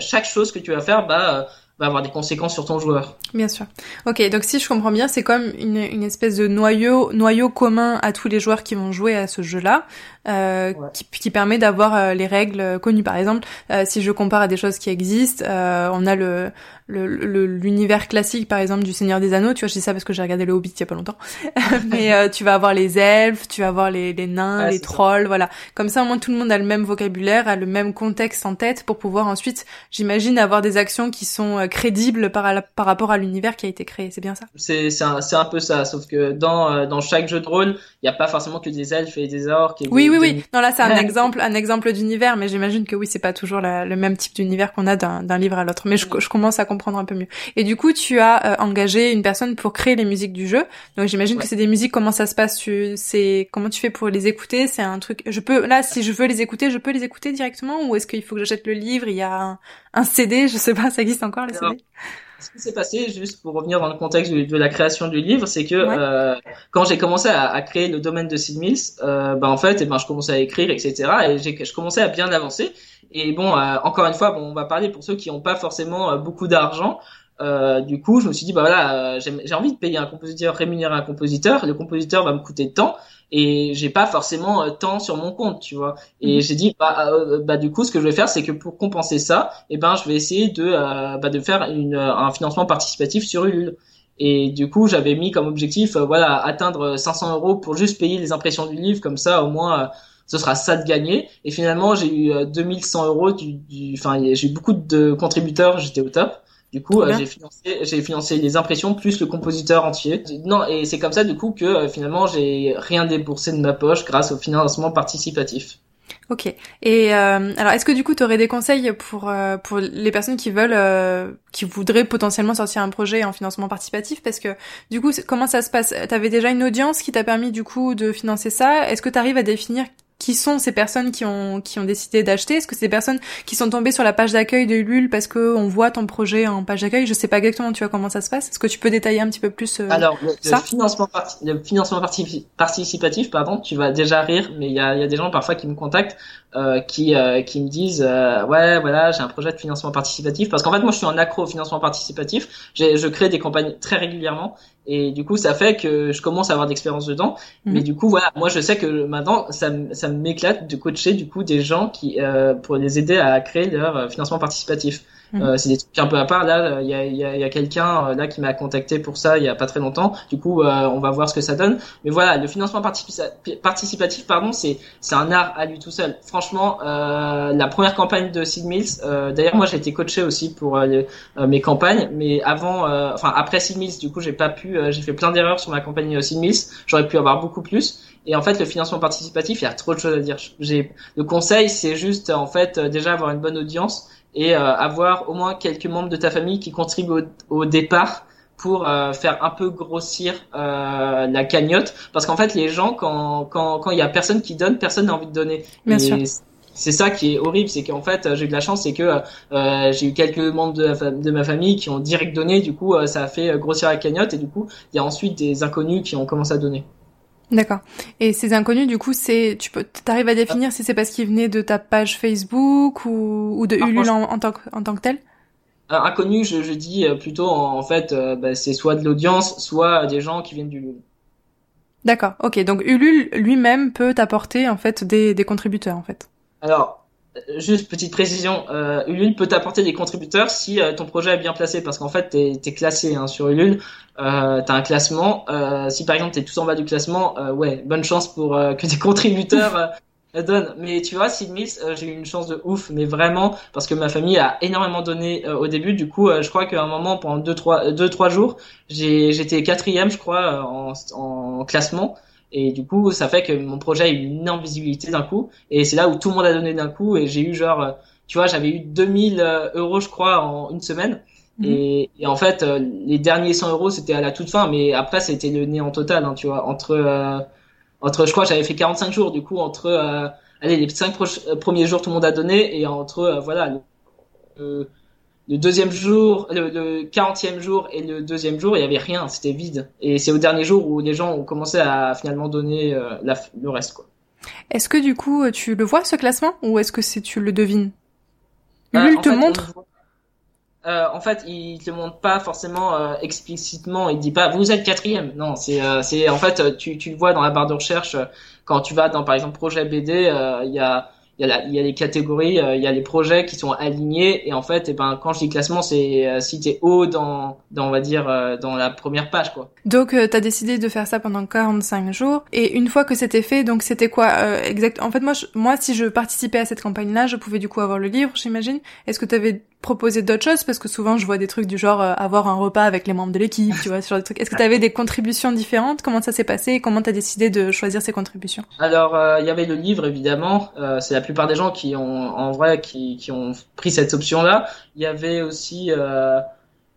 S2: chaque chose que tu vas faire, bah va avoir des conséquences sur ton joueur.
S1: Bien sûr. Ok, donc si je comprends bien, c'est comme une, une espèce de noyau, noyau commun à tous les joueurs qui vont jouer à ce jeu-là, euh, qui, qui, permet d'avoir euh, les règles connues. Par exemple, euh, si je compare à des choses qui existent, euh, on a le l'univers classique, par exemple, du Seigneur des Anneaux. Tu vois, je dis ça parce que j'ai regardé le Hobbit il y a pas longtemps. [laughs] Mais tu vas avoir les elfes, tu vas avoir les, les nains, les trolls, voilà. Comme ça, au moins tout le monde a le même vocabulaire, a le même contexte en tête pour pouvoir ensuite, j'imagine, avoir des actions qui sont crédibles par, par rapport à l'univers qui a été créé. C'est bien ça?
S2: C'est c'est un, un, peu ça, sauf que dans dans chaque jeu de rôle, il n'y a pas forcément que des elfes et des orques. Et
S1: oui, oui, oui, oui. Non, là, c'est un exemple, un exemple d'univers, mais j'imagine que oui, c'est pas toujours le même type d'univers qu'on a d'un livre à l'autre. Mais je, je, commence à comprendre un peu mieux. Et du coup, tu as euh, engagé une personne pour créer les musiques du jeu. Donc, j'imagine que c'est des musiques. Comment ça se passe? Tu, c'est comment tu fais pour les écouter? C'est un truc. Je peux là, si je veux les écouter, je peux les écouter directement, ou est-ce qu'il faut que j'achète le livre? Il y a un, CD, je sais pas, ça existe encore les CD
S2: ce qui s'est passé, juste pour revenir dans le contexte de, la création du livre, c'est que euh, quand j'ai commencé à, à, créer le domaine de Sid Mills, euh, bah en fait, et eh ben je commençais à écrire, etc. Et j'ai, je commençais à bien avancer. Et bon, euh, encore une fois, bon, on va parler pour ceux qui n'ont pas forcément euh, beaucoup d'argent. Euh, du coup, je me suis dit, bah voilà, j'ai envie de payer un compositeur, rémunérer un compositeur. Le compositeur va me coûter de temps et j'ai pas forcément euh, tant sur mon compte, tu vois. Et mhm. j'ai dit bah, euh, bah du coup ce que je vais faire c'est que pour compenser ça, eh ben je vais essayer de euh, bah, de faire une, un financement participatif sur Ulule. Et du coup j'avais mis comme objectif voilà atteindre 500 euros pour juste payer les impressions du livre comme ça au moins ce sera ça de gagner. Et finalement j'ai eu 2100 euros du, enfin j'ai eu beaucoup de contributeurs, j'étais au top. Du coup, euh, j'ai financé, j'ai financé les impressions plus le compositeur entier. Non, et c'est comme ça du coup que euh, finalement j'ai rien déboursé de ma poche grâce au financement participatif.
S1: Ok. Et euh, alors, est-ce que du coup, tu aurais des conseils pour pour les personnes qui veulent, qui voudraient potentiellement sortir un projet en financement participatif? Parce que du coup, comment ça se passe? T'avais déjà une audience qui t'a permis du coup de financer ça Est-ce que tu arrives à définir qui sont ces personnes qui ont qui ont décidé d'acheter? Est-ce que c'est des personnes qui sont tombées sur la page d'accueil de Ulule parce que on voit ton projet en page d'accueil? Je sais pas exactement tu vois comment ça se passe. Est-ce que tu peux détailler un petit peu plus euh,
S2: Alors le, financement le financement participatif pardon, tu vas déjà rire mais il y a, y a des gens parfois qui me contactent euh, qui euh, qui me disent euh, ouais voilà j'ai un projet de financement participatif. Parce qu'en fait moi je suis un accro au financement participatif. Je crée des campagnes très régulièrement. Et du coup ça fait que je commence à avoir d'expérience dedans. Mhm. mais du coup voilà moi je sais que maintenant ça ça m'éclate de coacher du coup des gens qui pour les aider à créer leur financement participatif Mhm. c'est des trucs un peu à part. Là, il y a, y a, y a quelqu'un là qui m'a contacté pour ça il y a pas très longtemps. Du coup, on va voir ce que ça donne. Mais voilà, le financement participatif, pardon, c'est c'est un art à lui tout seul. Franchement, la première campagne de Sid Mills. D'ailleurs, moi, j'ai été coaché aussi pour mes campagnes, mais avant, enfin après Sid Mills, du coup, j'ai pas pu. j'ai fait plein d'erreurs sur ma campagne Sid Mills. J'aurais pu avoir beaucoup plus. Et en fait, le financement participatif, il y a trop de choses à dire. J'ai le conseil, c'est juste en fait euh, déjà avoir une bonne audience et euh, avoir au moins quelques membres de ta famille qui contribuent au, départ pour euh, faire un peu grossir la cagnotte. Parce qu'en fait les gens quand quand quand il y a personne qui donne personne n'a envie de donner.
S1: Bien sûr.
S2: c'est ça qui est horrible c'est qu'en fait j'ai eu de la chance c'est que j'ai eu quelques membres de, de, ma famille qui ont direct donné. Du coup ça a fait grossir la cagnotte et du coup il y a ensuite des inconnus qui ont commencé à donner
S1: D'accord. Et ces inconnus, du coup, c'est, tu peux, t'arrives à définir si c'est parce qu'ils venaient de ta page Facebook ou, ou de ah, Ulule en, tant que, en tant que tel?
S2: Inconnu, je, je dis euh, plutôt en, fait, euh, bah, c'est soit de l'audience, soit des gens qui viennent d'Ulule.
S1: D'accord. Ok. Donc Ulule lui-même peut t'apporter en fait des, des contributeurs en fait.
S2: Alors juste petite précision, euh, Ulule peut t'apporter des contributeurs si euh, ton projet est bien placé, parce qu'en fait, t'es es classé hein, sur Ulule, euh, t'as un classement. Euh, si par exemple t'es tout en bas du classement, euh, ouais, bonne chance pour que tes [laughs] contributeurs donnent. Mais tu vois, Sid Mills, j'ai eu une chance de ouf, mais vraiment parce que ma famille a énormément donné au début. Du coup, je crois qu'à un moment, pendant deux trois deux trois jours, j'étais quatrième, je crois, en, en classement. Et du coup, ça fait que mon projet a eu une énorme visibilité d'un coup. Et c'est là où tout le monde a donné d'un coup. Et j'ai eu genre, euh, tu vois, j'avais eu 2000 euh, euros, je crois, en une semaine. Mhm. Et, et, en fait, euh, les derniers 100 euros, c'était à la toute fin. Mais après, c'était le néant total, hein, tu vois. Entre, entre, je crois, j'avais fait 45 jours. Du coup, entre, allez, les 5 premiers jours, tout le monde a donné. Et entre, voilà, le, le deuxième jour, le, 40e jour et le deuxième jour, il y avait rien, c'était vide. Et c'est au dernier jour où les gens ont commencé à finalement donner euh, le reste, quoi.
S1: Est-ce que du coup tu le vois ce classement ou est-ce que c'est tu le devines? Ulule euh, te montre
S2: euh, en fait, il te montre pas forcément explicitement. Il dit pas vous êtes quatrième. Non, c'est c'est en fait tu tu le vois dans la barre de recherche quand tu vas dans par exemple projet BD. Il y a il y a il y a les catégories, euh, il y a les projets qui sont alignés et en fait, eh ben quand je dis classement, c'est euh, si t'es haut dans, dans on va dire euh, dans la première page quoi.
S1: Donc euh, t'as décidé de faire ça pendant 45 jours et une fois que c'était fait, donc c'était quoi exact En fait moi moi si je participais à cette campagne là, je pouvais du coup avoir le livre, j'imagine. Est-ce que t'avais proposer d'autres choses parce que souvent je vois des trucs du genre euh, avoir un repas avec les membres de l'équipe, tu vois, ce genre de trucs. Est-ce que tu avais des contributions différentes? Comment ça s'est passé? Et comment tu as décidé de choisir ces contributions?
S2: Alors, euh, il y avait le livre évidemment, euh, c'est la plupart des gens qui ont en vrai qui, qui ont pris cette option-là. Il y avait aussi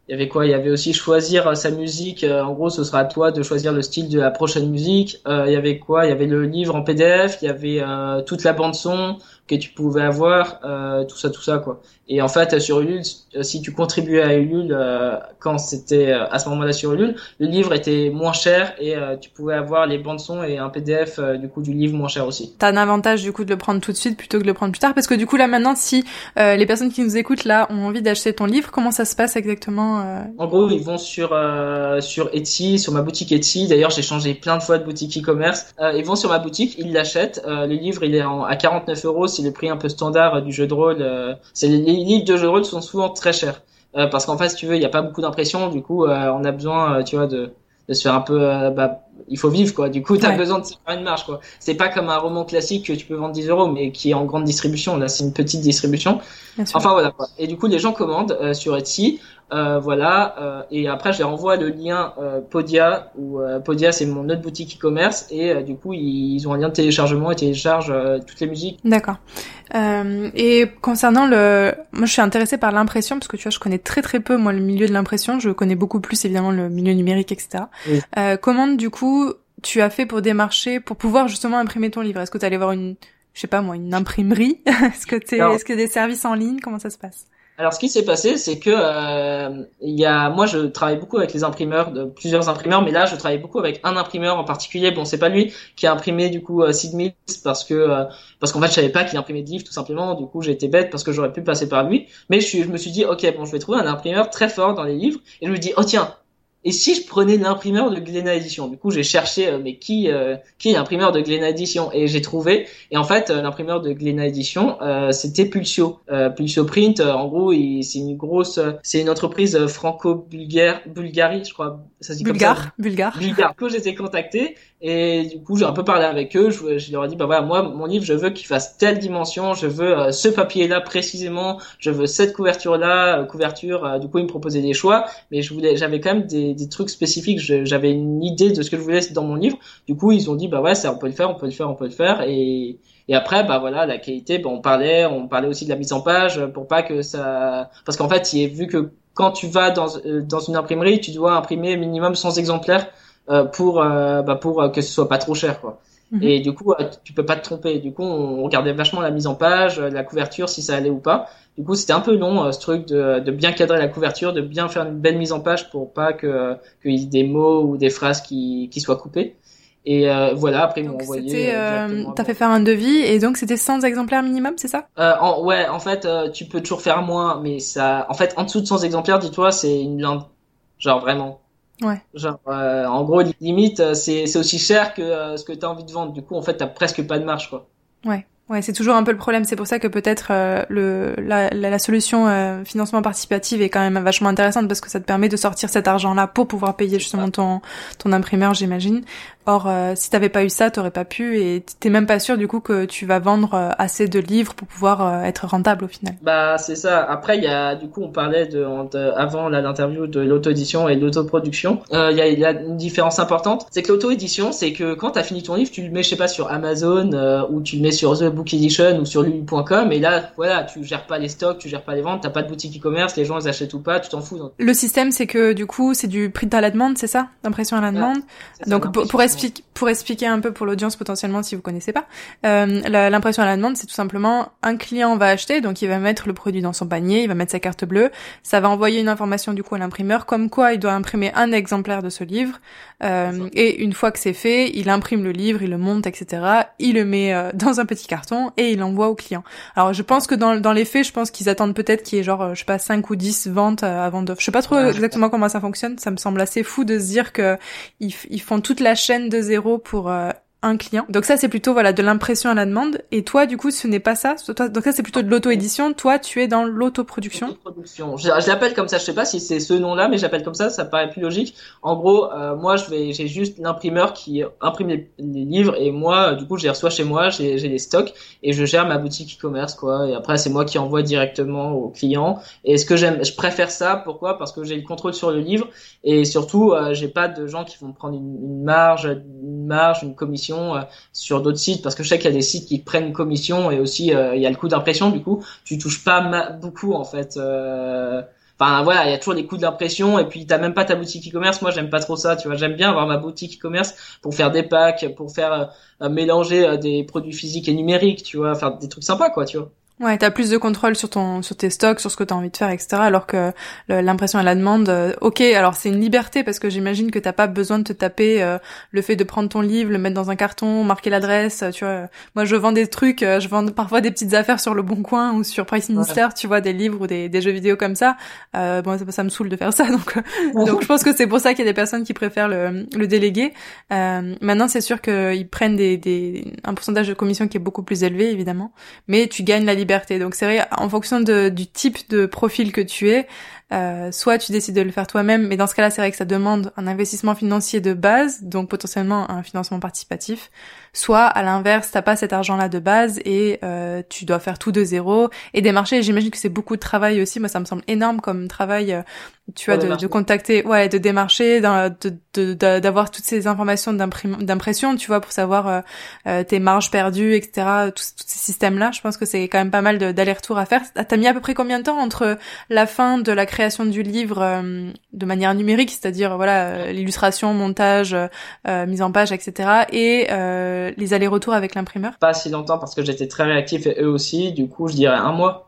S2: il y avait quoi? Il y avait aussi choisir sa musique. en gros, ce sera à toi de choisir le style de la prochaine musique. il y avait quoi? Il y avait le livre en PDF. Il y avait toute la bande son que tu pouvais avoir, tout ça, tout ça, quoi. Et en fait, sur Ulule, euh, si tu contribuais à Ulule euh, quand c'était euh, à ce moment-là sur Ulule, le livre était moins cher et tu pouvais avoir les bandes son et un PDF du coup du livre moins cher aussi.
S1: T'as un avantage du coup de le prendre tout de suite plutôt que de le prendre plus tard parce que du coup là maintenant, si les personnes qui nous écoutent là ont envie d'acheter ton livre, comment ça se passe exactement
S2: En gros, ils vont sur sur Etsy, sur ma boutique Etsy. D'ailleurs, j'ai changé plein de fois de boutique e-commerce. ils vont sur ma boutique, ils l'achètent. le livre, il est en, à 49 euros, c'est le prix un peu standard du jeu de rôle. c'est les livres de jeux de rôle sont souvent très chers. Euh, parce qu'en fait, si tu veux, il n'y a pas beaucoup d'impression. Du coup, euh, on a besoin, euh, tu vois, de, de se faire un peu, bah, il faut vivre quoi. Du coup, tu as besoin de se faire une marge quoi. C'est pas comme un roman classique que tu peux vendre 10 euros, mais qui est en grande distribution. Là, c'est une petite distribution. Enfin voilà. Quoi. Et du coup, les gens commandent sur Etsy. Euh, voilà. Euh, et après, je leur envoie le lien euh, Podia ou Podia, c'est mon autre boutique e-commerce et du coup, ils, ont un lien de téléchargement et téléchargent toutes les musiques.
S1: D'accord. et concernant le, moi, je suis intéressée par l'impression parce que tu vois, je connais très très peu moi le milieu de l'impression. Je connais beaucoup plus évidemment le milieu numérique, etc. comment du coup tu as fait pour démarcher, pour pouvoir justement imprimer ton livre? Est-ce que tu allais voir une, je sais pas moi, une imprimerie? [laughs] Est-ce que tu est-ce que des services en ligne? Comment ça se passe?
S2: Alors, ce qui s'est passé, c'est que euh, il y a, moi, je travaille beaucoup avec les imprimeurs, de plusieurs imprimeurs, mais là, je travaille beaucoup avec un imprimeur en particulier. Bon, c'est pas lui qui a imprimé du coup euh, Sid Mills parce que euh, parce qu'en fait, je savais pas qu'il imprimait de livres tout simplement. Du coup, j'ai été bête parce que j'aurais pu passer par lui. Mais je, je me suis dit, ok, bon, je vais trouver un imprimeur très fort dans les livres. Et je me dis, oh tiens, et si je prenais l'imprimeur de Glénat Edition Du coup, j'ai cherché, euh, mais qui euh, qui est l'imprimeur de Glénat Edition Et j'ai trouvé. Et en fait, euh, l'imprimeur de Glénat Edition, c'était Pulsio. Pulsio Print, en gros, c'est une grosse, c'est une entreprise franco-bulgare, Bulgarie, je crois.
S1: Ça se dit Bulgare, comme ça.
S2: Bulgare. Bulgare. Du coup, été contacté et du coup, j'ai un peu parlé avec eux. Je, leur ai dit, bah voilà, moi, mon livre, je veux qu'il fasse telle dimension, je veux ce papier-là précisément, je veux cette couverture-là, couverture. du coup, ils me proposaient des choix, mais je voulais, j'avais quand même des trucs spécifiques. J'avais une idée de ce que je voulais dans mon livre. Du coup, ils ont dit bah ouais, ça on peut le faire, on peut le faire, on peut le faire. Et après bah voilà la qualité. Bah, on parlait, on parlait aussi de la mise en page pour pas que ça, parce qu'en fait, il est vu que quand tu vas dans euh, une imprimerie, tu dois imprimer minimum 100 exemplaires euh, pour euh, bah, pour que ce soit pas trop cher quoi. Mhm. Et du coup, tu peux pas te tromper. Du coup, on regardait vachement la mise en page, la couverture, si ça allait ou pas. Du coup, c'était un peu long euh, ce truc de, de, bien cadrer la couverture, de bien faire une belle mise en page pour pas que qu'il y ait des mots ou des phrases qui, qui soient coupées. Et euh, voilà, après ils m'ont envoyé.
S1: Euh, T'as fait faire un devis et donc c'était 100 exemplaires minimum, c'est ça?
S2: Euh, en, Ouais, en fait, euh, tu peux toujours faire moins, mais ça, en fait, en dessous de 100 exemplaires, dis-toi, c'est une blinde, genre vraiment.
S1: Ouais.
S2: Genre, en gros, limite, c'est c'est aussi cher que ce que t'as envie de vendre. Du coup, en fait, t'as presque pas de marge, quoi.
S1: Ouais. Ouais, c'est toujours un peu le problème. C'est pour ça que peut-être euh, le la, la, solution euh, financement participatif est quand même vachement intéressante parce que ça te permet de sortir cet argent-là pour pouvoir payer justement ton ton imprimeur, j'imagine. Or, euh, si t'avais pas eu ça, t'aurais pas pu et t'es même pas sûr du coup que tu vas vendre euh, assez de livres pour pouvoir être rentable au final.
S2: Bah c'est ça. Après, il y a du coup on parlait de, avant l'interview de l'auto-édition et de l'auto-production. Il y, a, y a une différence importante, c'est que l'auto-édition, c'est que quand t'as fini ton livre, tu le mets je sais pas sur Amazon ou tu le mets sur The Book Edition ou sur lulu.com et là voilà tu gères pas les stocks tu gères pas les ventes t'as pas de boutique e-commerce les gens ils achètent ou pas tu t'en fous
S1: le système c'est que du coup c'est du print à la demande c'est ça? D'impression à la demande? Donc pour, expliquer pour expliquer un peu pour l'audience potentiellement si vous connaissez pas euh, l'impression à la demande c'est tout simplement un client va acheter donc il va mettre le produit dans son panier il va mettre sa carte bleue ça va envoyer une information du coup à l'imprimeur comme quoi il doit imprimer un exemplaire de ce livre euh, et une fois que c'est fait il imprime le livre il le monte etc il le met euh, [laughs] dans un petit carton et il envoie au client. Alors je pense que dans, dans les faits, je pense qu'ils attendent peut-être qu'il y ait genre, euh, je sais pas, 5 ou 10 ventes euh, avant de... Je sais pas trop exactement comment ça fonctionne, ça me semble assez fou de se dire que ils, ils font toute la chaîne de zéro pour euh, un client. Donc ça c'est plutôt voilà de l'impression à la demande. Et toi du coup ce n'est pas ça. donc ça c'est plutôt de l'auto-édition. Toi tu es dans l'autoproduction.
S2: Production. Je, je l'appelle comme ça. Je sais pas si c'est ce nom-là, mais j'appelle comme ça. Ça paraît plus logique. En gros, euh, moi je vais, j'ai juste l'imprimeur qui imprime les, livres et moi du coup je les reçois chez moi. J'ai, j'ai les stocks et je gère ma boutique e-commerce quoi. Et après c'est moi qui envoie directement au client. Et ce que j'aime, je préfère ça? Pourquoi? Parce que j'ai le contrôle sur le livre et surtout euh, j'ai pas de gens qui vont prendre une, une marge, une marge, une commission euh, sur d'autres sites parce que je sais qu'il y a des sites qui prennent commission et aussi euh, il y a le coût d'impression du coup tu touches pas beaucoup en fait euh, Enfin voilà, il y a toujours des coûts d'impression et puis t'as même pas ta boutique e-commerce. Moi j'aime pas trop ça, tu vois. J'aime bien avoir ma boutique e-commerce pour faire des packs, pour faire mélanger des produits physiques et numériques, tu vois, faire des trucs sympas quoi, tu vois.
S1: Ouais, t'as plus de contrôle sur ton, sur tes stocks, sur ce que t'as envie de faire, etc. Alors que l'impression à la demande, euh, ok, alors c'est une liberté parce que j'imagine que t'as pas besoin de te taper euh, le fait de prendre ton livre, le mettre dans un carton, marquer l'adresse, tu vois. Moi, je vends des trucs, euh, je vends parfois des petites affaires sur le Bon Coin ou sur Price Minister, tu vois, des livres ou des, des jeux vidéo comme ça. bon, ça, ça, me saoule de faire ça, [laughs] donc donc je pense que c'est pour ça qu'il y a des personnes qui préfèrent le, le déléguer. maintenant, c'est sûr qu'ils prennent des, des un pourcentage de commission qui est beaucoup plus élevé, évidemment, mais tu gagnes la liberté donc c'est vrai, en fonction du type de profil que tu es, euh, soit tu décides de le faire toi-même, mais dans ce cas-là, c'est vrai que ça demande un investissement financier de base, donc potentiellement un financement participatif. Soit à l'inverse, t'as pas cet argent-là de base et euh, tu dois faire tout de zéro et démarcher. J'imagine que c'est beaucoup de travail aussi. Moi, ça me semble énorme comme travail. Euh, tu vois, de, de, contacter, ouais, de démarcher, d'avoir de, toutes ces informations d'impression, tu vois, pour savoir euh, tes marges perdues, etc. Tous, tous ces systèmes-là. Je pense que c'est quand même pas mal d'aller-retour à faire. T'as mis à peu près combien de temps entre la fin de la création du livre euh, de manière numérique, c'est-à-dire voilà l'illustration, montage, mise en page, etc. et les allers-retours avec l'imprimeur?
S2: Pas si longtemps parce que j'étais très réactif et eux aussi. Du coup, je dirais un mois.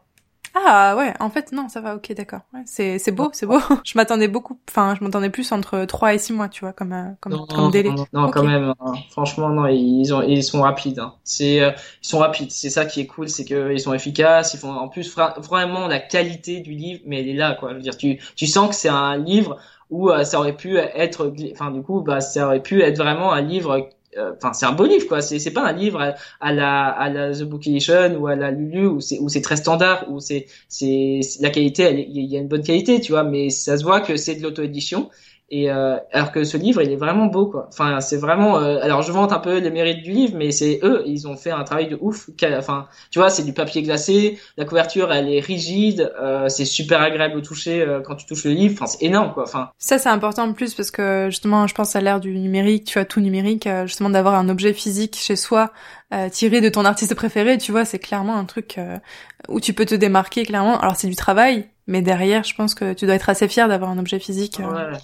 S1: Ah ouais, en fait non, ça va, ok, d'accord. Ouais, c'est beau, c'est beau. [laughs] je m'attendais beaucoup, enfin je m'attendais plus entre 3 et 6 mois, tu vois, comme euh, comme, comme délai.
S2: Non, quand même. Hein. Franchement, non, ils ont ils sont rapides. Hein. C'est euh, ils sont rapides. C'est ça qui est cool, c'est que ils sont efficaces. Ils font en plus vraiment la qualité du livre, mais elle est là, quoi. Je veux dire, tu tu sens que c'est un livre où ça aurait pu être, enfin du coup, bah ça aurait pu être vraiment un livre enfin c'est un beau livre quoi. C'est c'est pas un livre à, la à la The Book Edition ou à la Lulu où c'est où c'est très standard où c'est c'est la qualité il y a une bonne qualité tu vois mais ça se voit que c'est de l'auto édition et euh, alors que ce livre, il est vraiment beau, quoi. Enfin, c'est vraiment. Euh, alors, je vante un peu les mérites du livre, mais c'est eux, ils ont fait un travail de ouf. Enfin, tu vois, c'est du papier glacé. La couverture, elle est rigide. Euh, c'est super agréable au toucher euh, quand tu touches le livre. Enfin, c'est énorme, quoi. Enfin.
S1: Ça, c'est important en plus parce que justement, je pense à l'ère du numérique. Tu as tout numérique, euh, justement, d'avoir un objet physique chez soi. tiré de ton artiste préféré, tu vois, c'est clairement un truc où tu peux te démarquer clairement. Alors c'est du travail, mais derrière, je pense que tu dois être assez fier d'avoir un objet physique.
S2: Ouais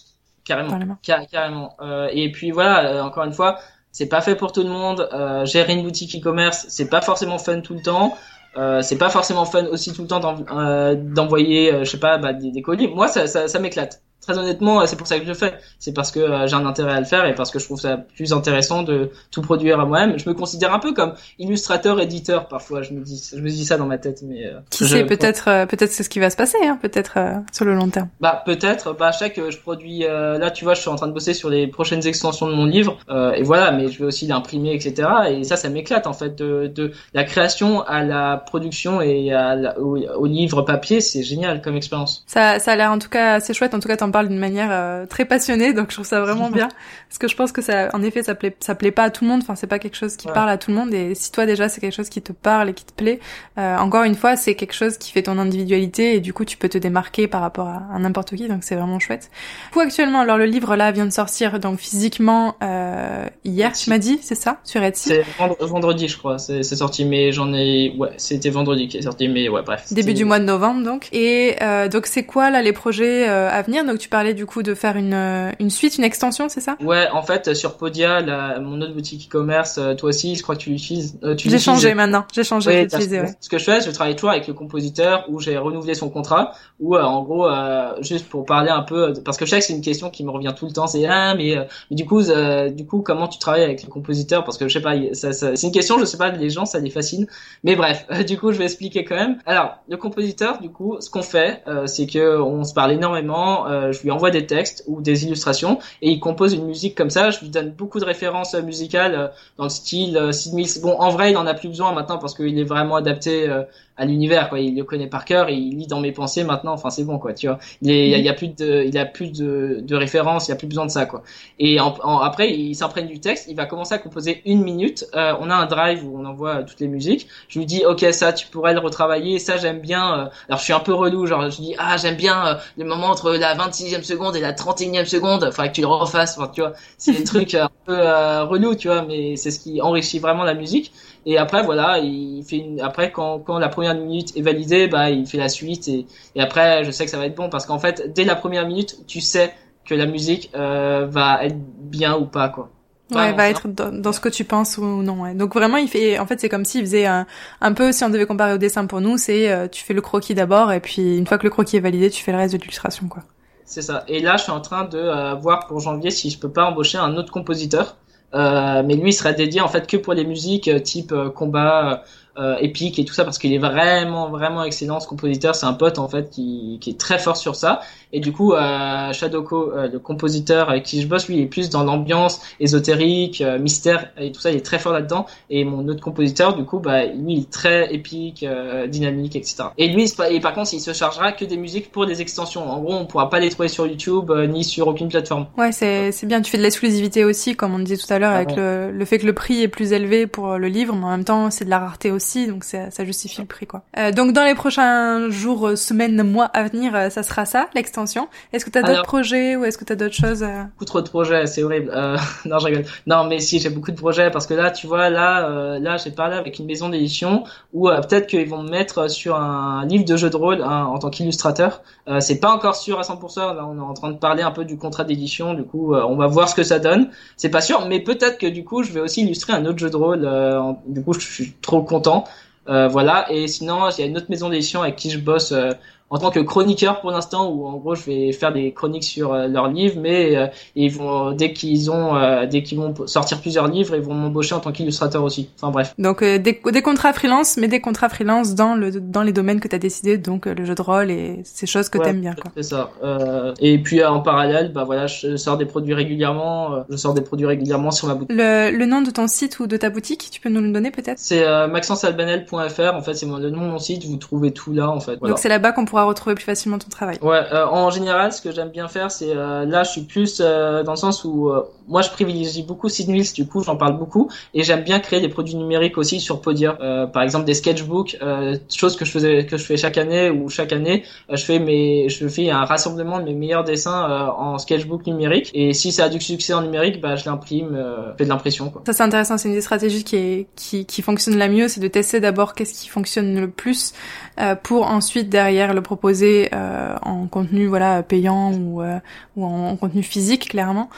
S2: carrément, carrément. Euh, et puis voilà, euh, encore une fois, c'est pas fait pour tout le monde. Euh, gérer une boutique e-commerce, c'est pas forcément fun tout le temps. Euh, c'est pas forcément fun aussi tout le temps d'envoyer, je sais pas, bah, des, des, colis. Moi, ça, ça, ça m'éclate très honnêtement, c'est pour ça que je le fais. C'est parce que euh, j'ai un intérêt à le faire et parce que je trouve ça plus intéressant de tout produire à moi-même. Je me considère un peu comme illustrateur, éditeur parfois. Je me dis, je me dis ça dans ma tête, mais euh,
S1: qui sait, peut-être, euh, peut-être c'est ce qui va se passer, hein, peut-être sur le long terme.
S2: Bah peut-être. Bah chaque que je produis, là tu vois, je suis en train de bosser sur les prochaines extensions de mon livre et voilà, mais je vais aussi l'imprimer, etc. Et ça, ça m'éclate en fait de, de la création à la production et à au, livre papier, c'est génial comme expérience.
S1: Ça, ça a l'air en tout cas assez chouette. En tout cas, t'en parle d'une manière euh, très passionnée, donc je trouve ça vraiment bien. [laughs] Parce que je pense que ça, en effet, ça plaît, ça plaît pas à tout le monde. Enfin, c'est pas quelque chose qui parle à tout le monde. Et si toi déjà c'est quelque chose qui te parle et qui te plaît, euh, encore une fois, c'est quelque chose qui fait ton individualité et du coup tu peux te démarquer par rapport à, n'importe qui. Donc c'est vraiment chouette. Du coup, actuellement, alors le livre là vient de sortir donc physiquement euh, hier, tu m'as dit, c'est ça, sur Etsy?
S2: C'est vendredi, je crois. C'est sorti, mais j'en ai, ouais, c'était vendredi qui est sorti, mais ouais, bref.
S1: Début du mois de novembre donc. Et euh, donc c'est quoi là les projets euh, à venir? Donc tu parlais du coup de faire une, euh, une suite, une extension, c'est ça?
S2: Ouais, en fait, sur Podia, la, mon autre boutique e-commerce, euh, toi aussi, je crois que tu l'utilises.
S1: Euh, j'ai changé maintenant, j'ai changé, ouais, ouais.
S2: Ce que je fais, je travaille toujours avec le compositeur où j'ai renouvelé son contrat, ou en gros, juste pour parler un peu, parce que je sais que c'est une question qui me revient tout le temps, c'est ah mais, mais du coup, du coup, comment tu travailles avec le compositeur? Parce que je sais pas, ça, ça, c'est une question, je sais pas, les gens ça les fascine, mais bref, [laughs] du coup, je vais expliquer quand même. Alors, le compositeur, du coup, ce qu'on fait, c'est que on se parle énormément, je lui envoie des textes ou des illustrations et il compose une musique comme ça. Je lui donne beaucoup de références euh, musicales euh, dans le style euh, Sid Bon, en vrai, il en a plus besoin maintenant parce qu'il est vraiment adapté à l'univers quoi. Il le connaît par cœur il lit dans mes pensées maintenant enfin c'est bon quoi tu vois. Il il y, a, plus de il a plus de, de références il y a plus besoin de ça quoi. Et en, après il s'imprègne du texte il va commencer à composer une minute euh, on a un drive où on envoie toutes les musiques. Je lui dis ok ça tu pourrais le retravailler ça j'aime bien euh. alors je suis un peu relou genre je dis ah j'aime bien euh, le moment entre la 26e seconde et la 31e seconde faudrait que tu le refasses enfin tu vois. C'est des [laughs] trucs un peu relou tu vois mais c'est ce qui enrichit vraiment la musique et après, voilà, il fait une... après quand, quand la première minute est validée, bah il fait la suite et, et après, je sais que ça va être bon parce qu'en fait, dès la première minute, tu sais que la musique euh, va être bien ou pas quoi.
S1: Ouais, va être dans, ce que tu penses ou non. Ouais. Donc vraiment, il fait. En fait, c'est comme s'il faisait un, un peu, si on devait comparer au dessin pour nous, c'est euh, tu fais le croquis d'abord et puis une fois que le croquis est validé, tu fais le reste de l'illustration, quoi.
S2: C'est ça. Et là, je suis en train de euh, voir pour janvier si je peux pas embaucher un autre compositeur mais lui il serait dédié en fait que pour les musiques euh, type euh, combat euh, épique et tout ça parce qu'il est vraiment vraiment excellent ce compositeur. C'est un pote en fait qui, qui est très fort sur ça. Et du coup euh, Shadoko euh, le compositeur avec qui je bosse lui il est plus dans l'ambiance ésotérique euh, mystère et tout ça. Il est très fort là-dedans. Et mon autre compositeur du coup bah lui il est très épique dynamique etc et lui et par contre il se chargera que des musiques pour des extensions. En gros on pourra pas les trouver sur YouTube ni sur aucune plateforme.
S1: Ouais c'est c'est bien. Tu fais de l'exclusivité aussi comme on disait tout à l'heure ah avec le, le fait que le prix est plus élevé pour le livre mais en même temps c'est de la rareté aussi donc ça, ça justifie le prix quoi. Euh, donc dans les prochains jours, euh, semaines, mois à venir, euh, ça sera ça, l'extension. Est-ce que tu as d'autres projets ou est-ce que tu as d'autres choses
S2: Beaucoup trop de projets, c'est horrible. Euh, [laughs] non, je rigole. Non, mais si, j'ai beaucoup de projets parce que là, tu vois, là, euh, là, j'ai parlé avec une maison d'édition où peut-être qu'ils vont me mettre sur un livre de jeu de rôle hein, en tant qu'illustrateur. c'est pas encore sûr à 100%. Là, on est en train de parler un peu du contrat d'édition. Du coup, on va voir ce que ça donne. C'est pas sûr, mais peut-être que du coup, je vais aussi illustrer un autre jeu de rôle. du coup, je suis trop content. Euh, voilà. Et sinon, il y a une autre maison d'édition avec qui je bosse euh, en tant que chroniqueur pour l'instant, où en gros je vais faire des chroniques sur leurs livres, mais ils vont dès qu'ils ont, dès qu'ils vont sortir plusieurs livres, ils vont m'embaucher en tant qu'illustrateur aussi. Enfin bref.
S1: Donc des, des contrats freelance, mais des contrats freelance dans le dans les domaines que tu as décidé, donc le jeu de rôle et ces choses que tu aimes bien.
S2: C'est ça. et puis en parallèle, bah voilà, je sors des produits régulièrement. je sors des produits régulièrement sur ma boutique.
S1: Le, le nom de ton site ou de ta boutique, tu peux nous le donner peut-être?
S2: C'est euh, maxencealbanel.fr. En fait, c'est le nom de mon site. Vous trouvez tout là, en fait.
S1: Donc c'est là-bas qu'on pourra retrouver plus facilement ton travail.
S2: Ouais. Euh, en général, ce que j'aime bien faire, c'est euh, là, je suis plus euh, dans le sens où moi, je privilégie beaucoup Sid Mills. Du coup, j'en parle beaucoup et j'aime bien créer des produits numériques aussi sur Podia. par exemple, des sketchbooks, chose que je faisais, que je fais chaque année ou chaque année, je fais mes, je fais un rassemblement de mes meilleurs dessins en sketchbook numérique. Et si ça a du succès en numérique, bah, je l'imprime, fais de l'impression.
S1: Ça c'est intéressant. C'est une des stratégies qui est qui, qui fonctionne la mieux, c'est de tester d'abord qu'est-ce qui fonctionne le plus pour ensuite derrière le proposer euh, en contenu voilà payant ou euh, ou en, contenu physique clairement,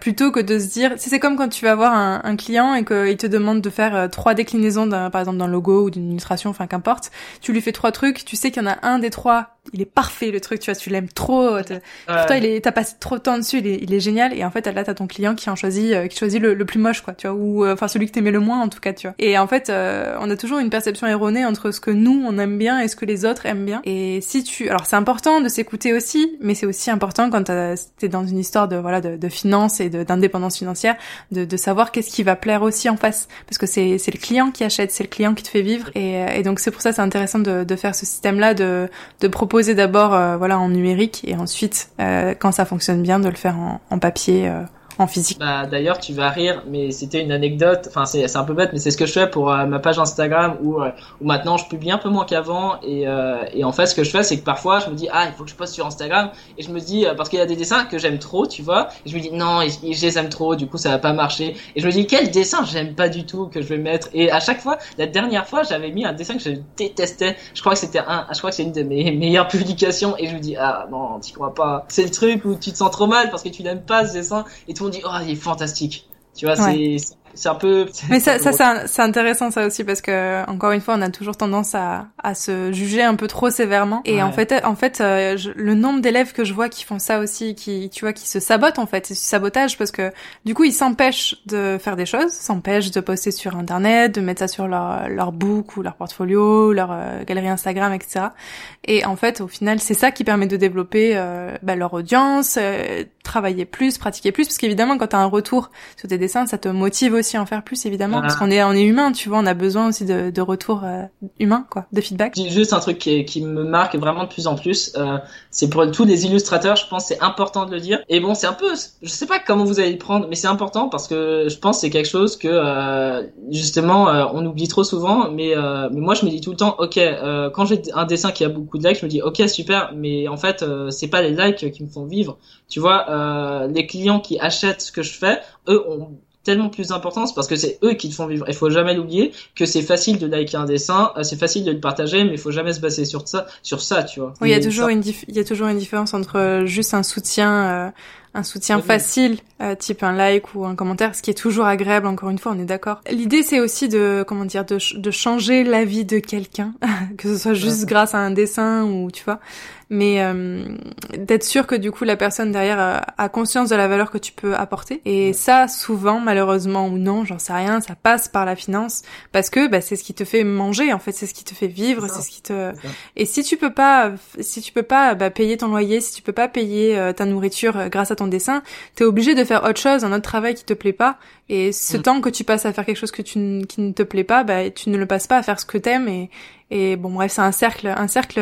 S1: plutôt que de se dire c'est comme quand tu vas voir un, client et qu'il te demande de faire trois déclinaisons par exemple d'un logo ou d'une illustration, enfin qu'importe, tu lui fais trois trucs, tu sais qu'il y en a un des trois il est parfait le truc, tu vois, tu l'aimes trop. Pour toi, il est, t'as passé trop de temps dessus, il est, il est génial. Et en fait, là, t'as ton client qui en choisit, qui choisit le, le, plus moche, quoi, tu vois, ou enfin celui que t'aimais le moins en tout cas, tu vois. Et en fait, on a toujours une perception erronée entre ce que nous on aime bien et ce que les autres aiment bien. Et si tu, alors c'est important de s'écouter aussi, mais c'est aussi important quand t'es dans une histoire de voilà de, de finance et d'indépendance financière, de, de savoir qu'est-ce qui va plaire aussi en face, parce que c'est c'est le client qui achète, c'est le client qui te fait vivre. Et, et donc c'est pour ça c'est intéressant de, de faire ce système-là, de de proposer d'abord euh, voilà en numérique et ensuite euh, quand ça fonctionne bien de le faire en, en papier. Euh, en physique.
S2: Bah d'ailleurs tu vas rire, mais c'était une anecdote. Enfin c'est un peu bête, mais c'est ce que je fais pour euh, ma page Instagram où euh, où maintenant je publie un peu moins qu'avant et euh, et en fait ce que je fais c'est que parfois je me dis ah il faut que je poste sur Instagram et je me dis parce qu'il y a des dessins que j'aime trop tu vois et je me dis non je les aime trop du coup ça va pas marcher et je me dis quel dessin j'aime pas du tout que je vais mettre et à chaque fois la dernière fois j'avais mis un dessin que je détestais. Je crois que c'était un je crois que c'est une de mes [laughs] meilleures publications et je me dis ah non tu crois pas c'est le truc où tu te sens trop mal parce que tu n'aimes pas ce dessin et tout on dit oh il est fantastique. Tu vois c'est c'est un peu.
S1: Mais ça, ça c'est intéressant ça aussi parce que encore une fois, on a toujours tendance à, à se juger un peu trop sévèrement. Et en fait, en fait, euh, le nombre d'élèves que je vois qui font ça aussi, qui, tu vois, qui se sabotent en fait, c'est du sabotage parce que du coup, ils s'empêchent de faire des choses, s'empêchent de poster sur internet, de mettre ça sur leur leur book ou leur portfolio, leur euh, galerie Instagram, etc. Et en fait, au final, c'est ça qui permet de développer euh, bah, leur audience, travailler plus, pratiquer plus, parce qu'évidemment, quand tu as un retour sur tes dessins, ça te motive aussi aussi en faire plus évidemment parce qu'on est on est humain tu vois on a besoin aussi de, de retour euh, humain quoi de feedback.
S2: Juste un truc qui, qui me marque vraiment de plus en plus euh, c'est pour tous les illustrateurs je pense c'est important de le dire. Et bon c'est un peu je sais pas comment vous allez le prendre mais c'est important parce que je pense c'est quelque chose que euh, justement euh, on oublie trop souvent mais mais moi je me dis tout le temps ok quand j'ai un dessin qui a beaucoup de likes je me dis ok super mais en fait c'est pas les likes qui me font vivre. Tu vois les clients qui achètent ce que je fais eux ont tellement plus d'importance parce que c'est eux qui te font vivre. Il faut jamais l'oublier que c'est facile de liker un dessin, euh, c'est facile de le partager, mais il faut jamais se baser sur ça, sur ça, tu vois.
S1: Oui, il y a toujours une il y a toujours une différence entre euh, juste un soutien, euh, un soutien facile, type un like ou un commentaire, ce qui est toujours agréable. Encore une fois, on est d'accord. L'idée, c'est aussi de comment dire, de, de changer la vie de quelqu'un, [laughs] que ce soit juste grâce à un dessin ou tu vois mais euh, d'être sûr que du coup la personne derrière euh, a, conscience de la valeur que tu peux apporter. Et ça, souvent, malheureusement ou non, j'en sais rien, ça passe par la finance parce que bah, c'est ce qui te fait manger en fait, c'est ce qui te fait vivre, c'est ce qui te. Et si tu peux pas, si tu peux pas bah, payer ton loyer, si tu peux pas payer euh, ta nourriture grâce à ton dessin, t'es obligé de faire autre chose, un autre travail qui te plaît pas. Et ce mm. temps que tu passes à faire quelque chose que tu qui ne te plaît pas, bah tu ne le passes pas à faire ce que t'aimes et et bon bref, c'est un cercle, un cercle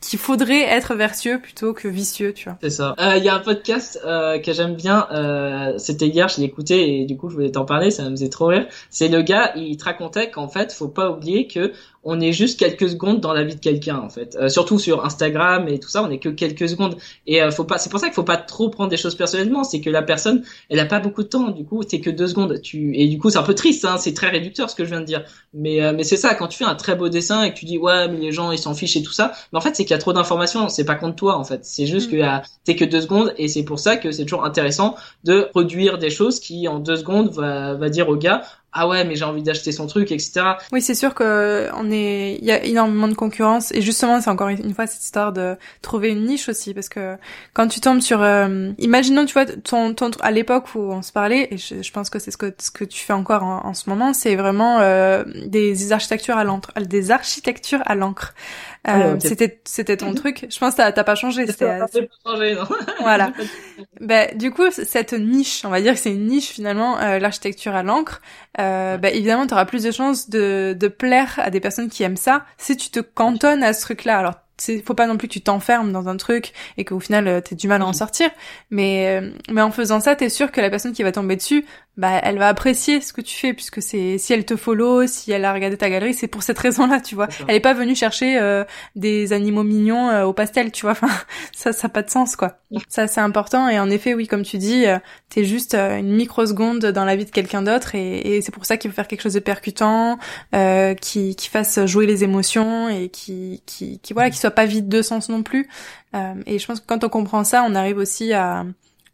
S1: qu'il faudrait être vertueux plutôt que vicieux, tu vois.
S2: C'est ça. Il euh, y a un podcast euh, que j'aime bien. Euh, C'était hier, je l'ai écouté et du coup je voulais t'en parler. Ça me faisait trop rire. C'est le gars, il te racontait qu'en fait, faut pas oublier que on est juste quelques secondes dans la vie de quelqu'un en fait. Euh, surtout sur Instagram et tout ça, on est que quelques secondes. Et euh, faut pas, c'est pour ça qu'il faut pas trop prendre des choses personnellement. C'est que la personne, elle a pas beaucoup de temps. Du coup, c'est que deux secondes. Tu et du coup, c'est un peu triste. Hein, c'est très réducteur ce que je viens de dire. Mais euh, mais c'est ça. Quand tu fais un très beau dessin et que tu dis ouais, mais les gens ils s'en fichent et tout ça. Mais en fait, c'est qu'il y a trop d'informations. C'est pas contre toi en fait. C'est juste mm. que t'es que deux secondes et c'est pour ça que c'est toujours intéressant de produire des choses qui en deux secondes va va dire au gars ah ouais mais j'ai envie d'acheter son truc etc
S1: oui c'est sûr que on est il y a énormément de concurrence. Et justement c'est encore une fois cette histoire de trouver une niche aussi parce que quand tu tombes sur euh, imaginons tu vois ton, ton à l'époque où on se parlait et je, pense que c'est ce que ce que tu fais encore en, en ce moment c'est vraiment euh, des, architectures à l'encre des architectures à l'encre euh, c'était c'était ton truc. Je pense que t'as pas changé
S2: c'était pas changé non. [laughs]
S1: Voilà. Ben du coup cette niche on va dire que c'est une niche finalement l'architecture à l'encre euh, bah, évidemment, tu auras plus de chances de, de plaire à des personnes qui aiment ça si tu te cantonnes à ce truc-là. Alors, faut pas non plus que tu t'enfermes dans un truc et qu'au final euh, t'aies du mal à en sortir. Mais euh, mais en faisant ça t'es sûr que la personne qui va tomber dessus bah elle va apprécier ce que tu fais puisque c'est si elle te follow si elle a regardé ta galerie c'est pour cette raison là tu vois. Elle est pas venue chercher euh, des animaux mignons au pastel tu vois. [laughs] Enfin ça ça a pas de sens quoi. Ça c'est important. Et en effet oui comme tu dis t'es juste une microseconde dans la vie de quelqu'un d'autre. Et, et c'est pour ça qu'il faut faire quelque chose de percutant qui qui fasse jouer les émotions et qui qui qui voilà qui soit pas vide de sens non plus. Euh, et je pense que quand on comprend ça, on arrive aussi à,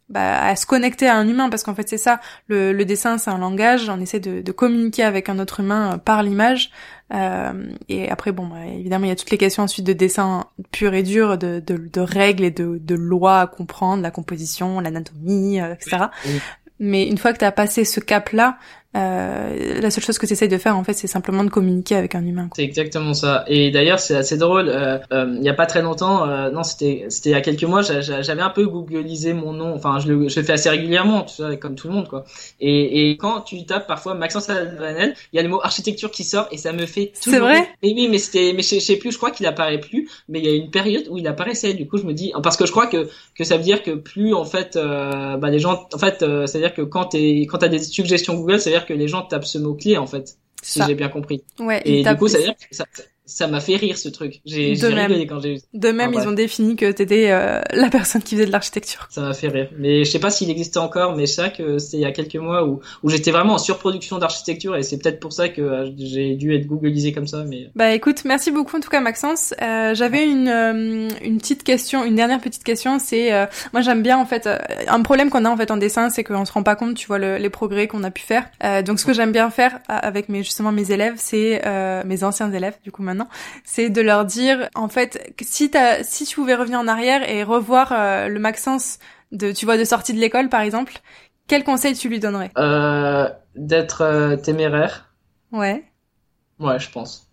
S1: bah, à se connecter à un humain parce qu'en fait c'est ça. Le, le dessin c'est un langage. On essaie de, de, communiquer avec un autre humain euh, par l'image. Euh, et après bon, bah, évidemment il y a toutes les questions ensuite de dessin pur et dur, de, de, de règles et de, de lois à comprendre, la composition, l'anatomie, euh, etc. Mais une fois que tu as passé ce cap-là, euh, la seule chose que tu essayes de faire en fait c'est simplement de communiquer avec un humain.
S2: C'est exactement ça. Et d'ailleurs c'est assez drôle. Euh, euh, il y a pas très longtemps, euh, non c'était c'était il y a quelques mois, j'avais un peu googlisé mon nom. Enfin je le, je le fais assez régulièrement, tu sais, comme tout le monde quoi. Et, et quand tu tapes parfois Maxence Alvanel, il y a le mot architecture qui sort et ça me fait.
S1: C'est vrai.
S2: Mais oui mais c'était mais je, sais plus, je crois qu'il apparaît plus. Mais il y a une période où il apparaissait. Du coup je me dis parce que je crois que que ça veut dire que plus en fait bah les gens en fait c'est à dire que quand t'es quand t'as des suggestions Google, ça veut dire que les gens tapent ce mot-clé, en fait. Si j'ai bien compris.
S1: Ouais,
S2: et du coup, ça veut dire que ça, ça m'a fait rire ce truc. J'ai rigolé quand j'ai
S1: eu. De même, ils ont défini que t'étais euh, la personne qui faisait de l'architecture.
S2: Ça m'a fait rire. Mais je sais pas s'il existait encore, mais c'est ça que c'était il y a quelques mois où, où j'étais vraiment en surproduction d'architecture et c'est peut-être pour ça que euh, j'ai dû être googlisé comme ça. Mais
S1: bah écoute, merci beaucoup en tout cas Maxence. Euh, J'avais une euh, une petite question, une dernière petite question. C'est euh, moi j'aime bien en fait un problème qu'on a en fait en dessin, c'est qu'on se rend pas compte, tu vois, le, les progrès qu'on a pu faire. donc ce que j'aime bien faire avec mes justement mes élèves, c'est mes anciens élèves du coup maintenant c'est de leur dire, en fait, si t'as, si tu pouvais revenir en arrière et revoir euh, le Maxence de, tu vois, de sortie de l'école, par exemple, quel conseil tu lui donnerais?
S2: Euh, D'être euh, téméraire.
S1: Ouais.
S2: Ouais, je pense.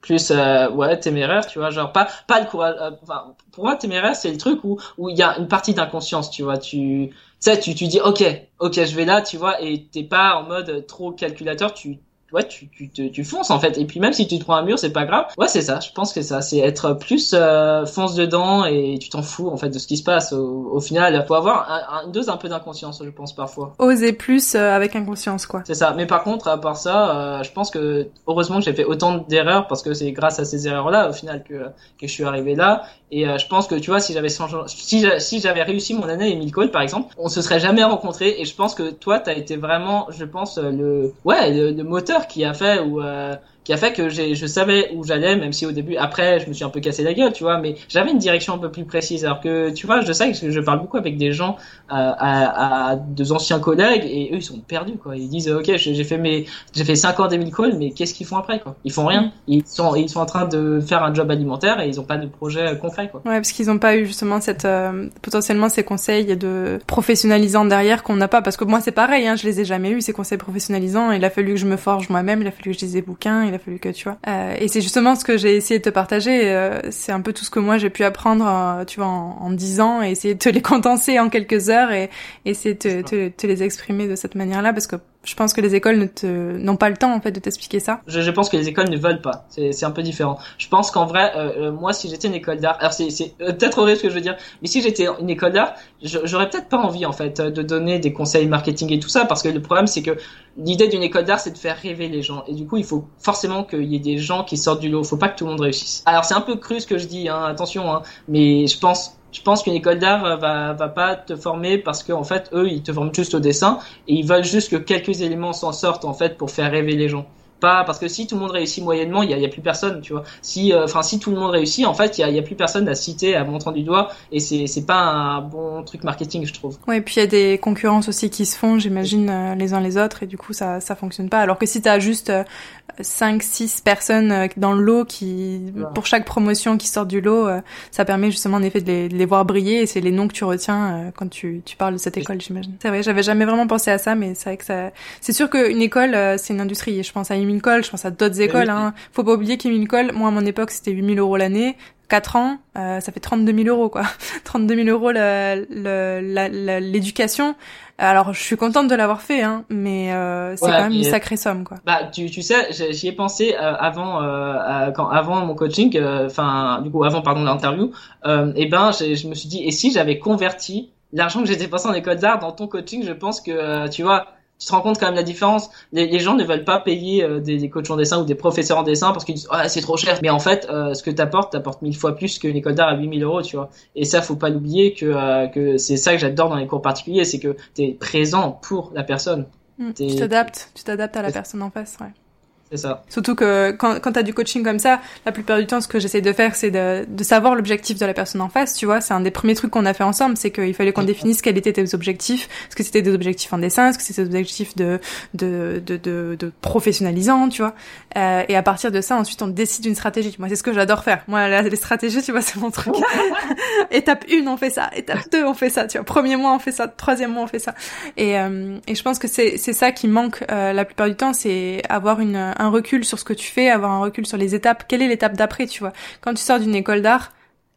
S2: Plus, euh, ouais, téméraire, tu vois, genre pas, pas le courage. Enfin, pour moi, téméraire, c'est le truc où où il y a une partie d'inconscience, tu vois. Tu, sais, tu, tu dis, ok, ok, je vais là, tu vois, et t'es pas en mode trop calculateur, tu ouais, tu, tu, tu fonces en fait. Et puis même si tu te prends un mur, c'est pas grave. Ouais, c'est ça. Je pense que ça, c'est être plus euh, fonce dedans et tu t'en fous en fait de ce qui se passe. Au, au final, faut avoir une dose un peu d'inconscience, je pense parfois.
S1: Oser plus euh, avec inconscience, quoi.
S2: C'est ça. Mais par contre, à part ça, euh, je pense que heureusement que j'ai fait autant d'erreurs parce que c'est grâce à ces erreurs-là au final que que je suis arrivé là. Et je pense que tu vois, si j'avais si j'avais réussi mon année Emile Cole par exemple, on se serait jamais rencontrés. Et je pense que toi, t'as été vraiment, je pense, le ouais le moteur qui a fait ou euh, qui a fait que je savais où j'allais, même si au début, après, je me suis un peu cassé la gueule, tu vois, mais j'avais une direction un peu plus précise. Alors que, tu vois, je sais que je parle beaucoup avec des gens, euh, à, à deux anciens collègues, et eux, ils sont perdus, quoi. Ils disent, ok, j'ai fait mes, j'ai fait 5 ans d'Emile Cole, mais qu'est-ce qu'ils font après, quoi? Ils font rien. Mm. Ils sont, ils sont en train de faire un job alimentaire et ils ont pas de projet concret, quoi.
S1: Ouais, parce qu'ils ont pas eu justement cette, euh, potentiellement ces conseils de professionnalisants derrière qu'on n'a pas, parce que moi, c'est pareil, hein, je les ai jamais eu ces conseils professionnalisants. Il a fallu que je me forge moi-même, il a fallu que je lise des bouquins, il a fallu que tu vois. Euh, et c'est justement ce que j'ai essayé de te partager. Euh, c'est un peu tout ce que moi j'ai pu apprendre, euh, tu vois, en, 10 ans, et essayer de te les [laughs] condenser en quelques heures et, et essayer de te, te, te, les exprimer de cette manière-là, parce que je pense que les écoles ne te n'ont pas le temps en fait de t'expliquer ça.
S2: Je, je, pense que les écoles ne veulent pas. C'est un peu différent. Je pense qu'en vrai, euh, euh moi, si j'étais une école d'art, alors c'est euh, peut-être horrible ce que je veux dire, mais si j'étais une école d'art, j'aurais peut-être pas envie en fait de donner des conseils marketing et tout ça, parce que le problème c'est que l'idée d'une école d'art c'est de faire rêver les gens, et du coup il faut forcément qu'il y ait des gens qui sortent du lot. Faut pas que tout le monde réussisse. Alors c'est un peu cru ce que je dis, hein, attention, hein, mais je pense je pense qu'une école d'art va va pas te former parce qu'en en fait eux ils te forment juste au dessin et ils veulent juste que quelques éléments s'en sortent en fait pour faire rêver les gens. Pas parce que si tout le monde réussit moyennement, il y a, y a, plus personne, tu vois. Si, euh, enfin, si tout le monde réussit, en fait, il y a, y a, plus personne à citer, à montrer du doigt, et c'est c'est pas un bon truc marketing, je trouve.
S1: Ouais, et puis il y a des concurrences aussi qui se font, j'imagine, euh, les uns les autres, et du coup ça ça fonctionne pas. Alors que si t'as juste euh, 5 6 personnes euh, dans le lot qui pour chaque promotion qui sort du lot, ça permet justement en effet de les, de les voir briller, et c'est les noms que tu retiens quand tu tu parles de cette école, j'imagine. C'est vrai, j'avais jamais vraiment pensé à ça, mais c'est vrai que ça, c'est sûr qu'une école, c'est une industrie. Et je pense à Imicol, je pense à d'autres écoles. Hein. Faut pas oublier qu'Imicol, moi à mon époque, c'était 8000 euros l'année. 4 ans, euh, ça fait 32 000 euros, quoi. [laughs] 32 000 euros l'éducation. Alors, je suis contente de l'avoir fait, hein, mais euh, c'est quand même une sacrée somme, quoi.
S2: Bah, tu, tu sais, j'y ai pensé euh, avant, euh, quand avant mon coaching, euh, enfin, du coup, avant pardon l'interview. et ben, je me suis dit, et si j'avais converti l'argent que j'étais passé en école d'art dans ton coaching, je pense que, tu vois, tu te rends compte quand même la différence. Les, les gens ne veulent pas payer euh, des, des, coachs en dessin ou des professeurs en dessin parce qu'ils disent ah c'est trop cher. Mais en fait, euh, ce que t'apportes, t'apportes mille fois plus qu'une école d'art à 8000 euros, tu vois. Et ça, faut pas l'oublier que euh, que c'est ça que j'adore dans les cours particuliers, c'est que t'es présent pour la personne.
S1: Mmh, tu t'adaptes, tu t'adaptes à la personne en face, ouais.
S2: C'est ça.
S1: Surtout que quand, quand tu as du coaching comme ça, la plupart du temps, ce que j'essaie de faire, c'est de, de savoir l'objectif de la personne en face, tu vois. C'est un des premiers trucs qu'on a fait ensemble, c'est qu'il fallait qu'on définisse quels étaient tes objectifs. Est-ce que c'était des objectifs en dessin? Est-ce que c'était des objectifs de, de, de, de, de professionnalisant, tu vois? Euh, Et à partir de ça, ensuite, on décide une stratégie. Moi, c'est ce que j'adore faire. Moi, les stratégies, tu vois, c'est mon truc. [laughs] Étape 1, on fait ça. Étape 2, on fait ça. Tu vois, premier mois, on fait ça. Troisième mois, on fait ça. Et, euh, et je pense que c'est ça qui manque euh, la plupart du temps, c'est avoir une, un recul sur ce que tu fais, avoir un recul sur les étapes. Quelle est l'étape d'après, tu vois? Quand tu sors d'une école d'art,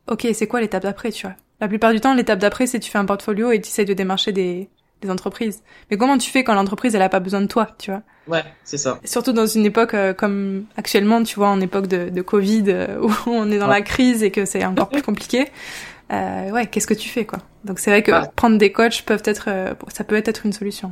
S1: ok, c'est quoi l'étape d'après, tu vois? La plupart du temps, l'étape d'après, c'est tu fais un portfolio et tu essayes de démarcher des, des entreprises. Mais comment tu fais quand l'entreprise, elle a pas besoin de toi, tu vois?
S2: Ouais, c'est ça.
S1: Surtout dans une époque euh, comme actuellement, tu vois, en époque de, de Covid, euh, [laughs] où on est dans ouais. la crise et que c'est encore plus compliqué. Euh, ouais, qu'est-ce que tu fais, quoi? Donc c'est vrai que ouais. prendre des coachs peuvent être, ça peut être une solution.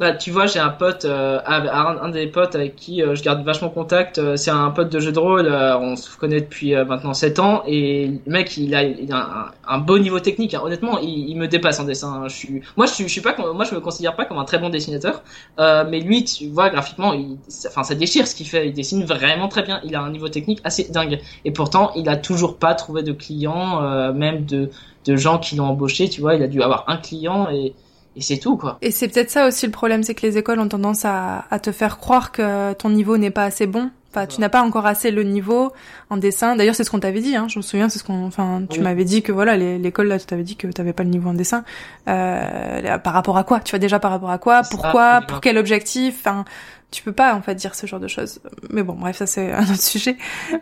S2: Bah, tu vois, j'ai un pote, euh, un, des potes avec qui euh, je garde vachement contact. Euh, c'est un pote de jeu de rôle. Euh, on se connaît depuis euh, maintenant 7 ans et le mec, il a, il a un, un, beau niveau technique. Hein. Honnêtement, il, il, me dépasse en dessin. Hein. Je suis, moi, je suis, je suis pas, moi, je me considère pas comme un très bon dessinateur. mais lui, tu vois, graphiquement, il, enfin, ça déchire ce qu'il fait. Il dessine vraiment très bien. Il a un niveau technique assez dingue. Et pourtant, il a toujours pas trouvé de clients, même de, de gens qui l'ont embauché. Tu vois, il a dû avoir un client et et c'est tout quoi.
S1: Et c'est peut-être ça aussi le problème, c'est que les écoles ont tendance à, à te faire croire que ton niveau n'est pas assez bon. Enfin, tu n'as pas encore assez le niveau en dessin. D'ailleurs, c'est ce qu'on t'avait dit. Hein. Je me souviens, c'est ce qu'on. Enfin, tu oui. m'avais dit que voilà, l'école là, tu t'avais dit que tu t'avais pas le niveau en dessin. Euh, par rapport à quoi? Tu vois déjà par rapport à quoi? Pourquoi? ça, Pour quel objectif? Enfin, tu peux pas en fait dire ce genre de choses. Mais bon, bref, ça c'est un autre sujet.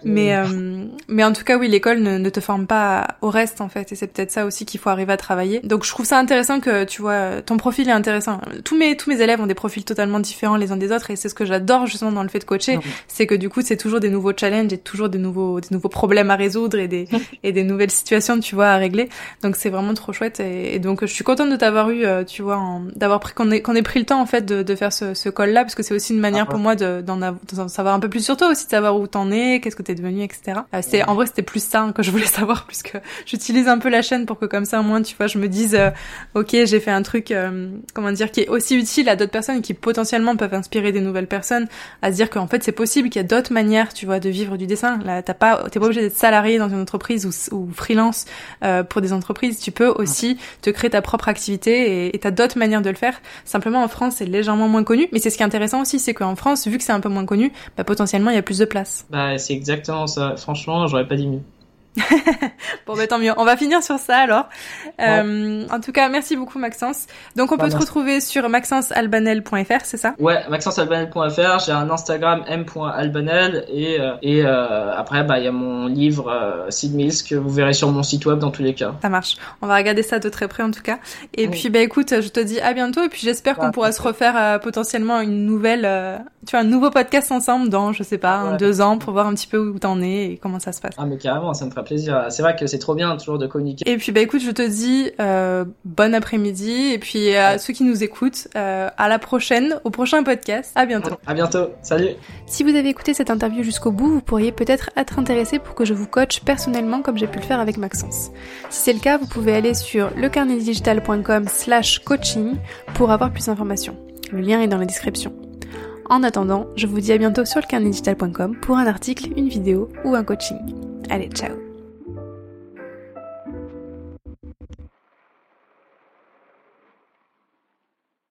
S1: Mais euh, mais en tout cas, oui, l'école ne, ne, te forme pas au reste en fait, et c'est peut-être ça aussi qu'il faut arriver à travailler. Donc je trouve ça intéressant que tu vois, ton profil est intéressant. Tous mes tous mes élèves ont des profils totalement différents les uns des autres, et c'est ce que j'adore justement dans le fait de coacher, mmh. c'est que du coup c'est toujours des nouveaux challenges et toujours des nouveaux des nouveaux problèmes à résoudre et des [laughs] et des nouvelles situations tu vois à régler. Donc c'est vraiment trop chouette et, et, donc je suis contente de t'avoir eu, euh, tu vois, d'avoir pris qu'on ait qu'on ait pris le temps en fait de, de faire ce, ce call là parce que c'est aussi une manière ah, pour moi d'en savoir un peu plus sur toi aussi, de savoir où t'en es, qu'est-ce que t'es devenu, etc. Euh, c'est en vrai c'était plus ça hein, que je voulais [laughs] savoir, puisque j'utilise un peu la chaîne pour que comme ça au moins tu vois je me dise euh, ok j'ai fait un truc euh, comment dire qui est aussi utile à d'autres personnes qui potentiellement peuvent inspirer des nouvelles personnes à se dire qu'en fait c'est possible qu'il y a d'autres manières tu vois de vivre du dessin. Là t'as pas t'es pas obligé d'être salarié dans une entreprise ou, ou freelance euh, pour des entreprises. Tu peux aussi te créer ta propre activité et t'as d'autres manières de le faire. Simplement en France c'est légèrement moins connu, mais c'est ce qui est intéressant aussi, c'est qu'en France vu que c'est un peu moins connu, bah, potentiellement il y a plus de place.
S2: Bah c'est exactement ça. Franchement, j'aurais pas dit mieux. [laughs]
S1: bon bah tant mieux. On va finir sur ça alors. Ouais. Euh, en tout cas, merci beaucoup Maxence. Donc on bah, peut merci. te retrouver sur maxencealbanel.fr, c'est ça?
S2: Ouais, maxencealbanel.fr. J'ai un Instagram m.albanel et euh, et euh, après bah il y a mon livre euh, Sid Mills que vous verrez sur mon site web dans tous les cas.
S1: Ça marche. On va regarder ça de très près en tout cas. Et oui. puis bah écoute, je te dis à bientôt et puis j'espère qu'on pourra se refaire potentiellement une nouvelle, tu vois, un nouveau podcast ensemble dans je sais pas ouais. un, deux ans pour voir un petit peu où t'en es et comment ça se passe.
S2: Ah mais carrément, ça me fera plaisir. C'est vrai que c'est trop bien toujours de communiquer.
S1: Et puis bah écoute, je te dis euh, bon après-midi et puis à ceux qui nous écoutent, euh, à la prochaine, au prochain podcast. À bientôt.
S2: À bientôt. Salut.
S1: Si vous avez écouté cette interview jusqu'au bout, vous pourriez peut-être être intéressé pour que je vous coach personnellement comme j'ai pu le faire avec Maxence. Si c'est le cas, vous pouvez aller sur lecarnetdigital.com slash coaching pour avoir plus d'informations. Le lien est dans la description. En attendant, je vous dis à bientôt sur le pour un article, une vidéo ou un coaching. Allez, ciao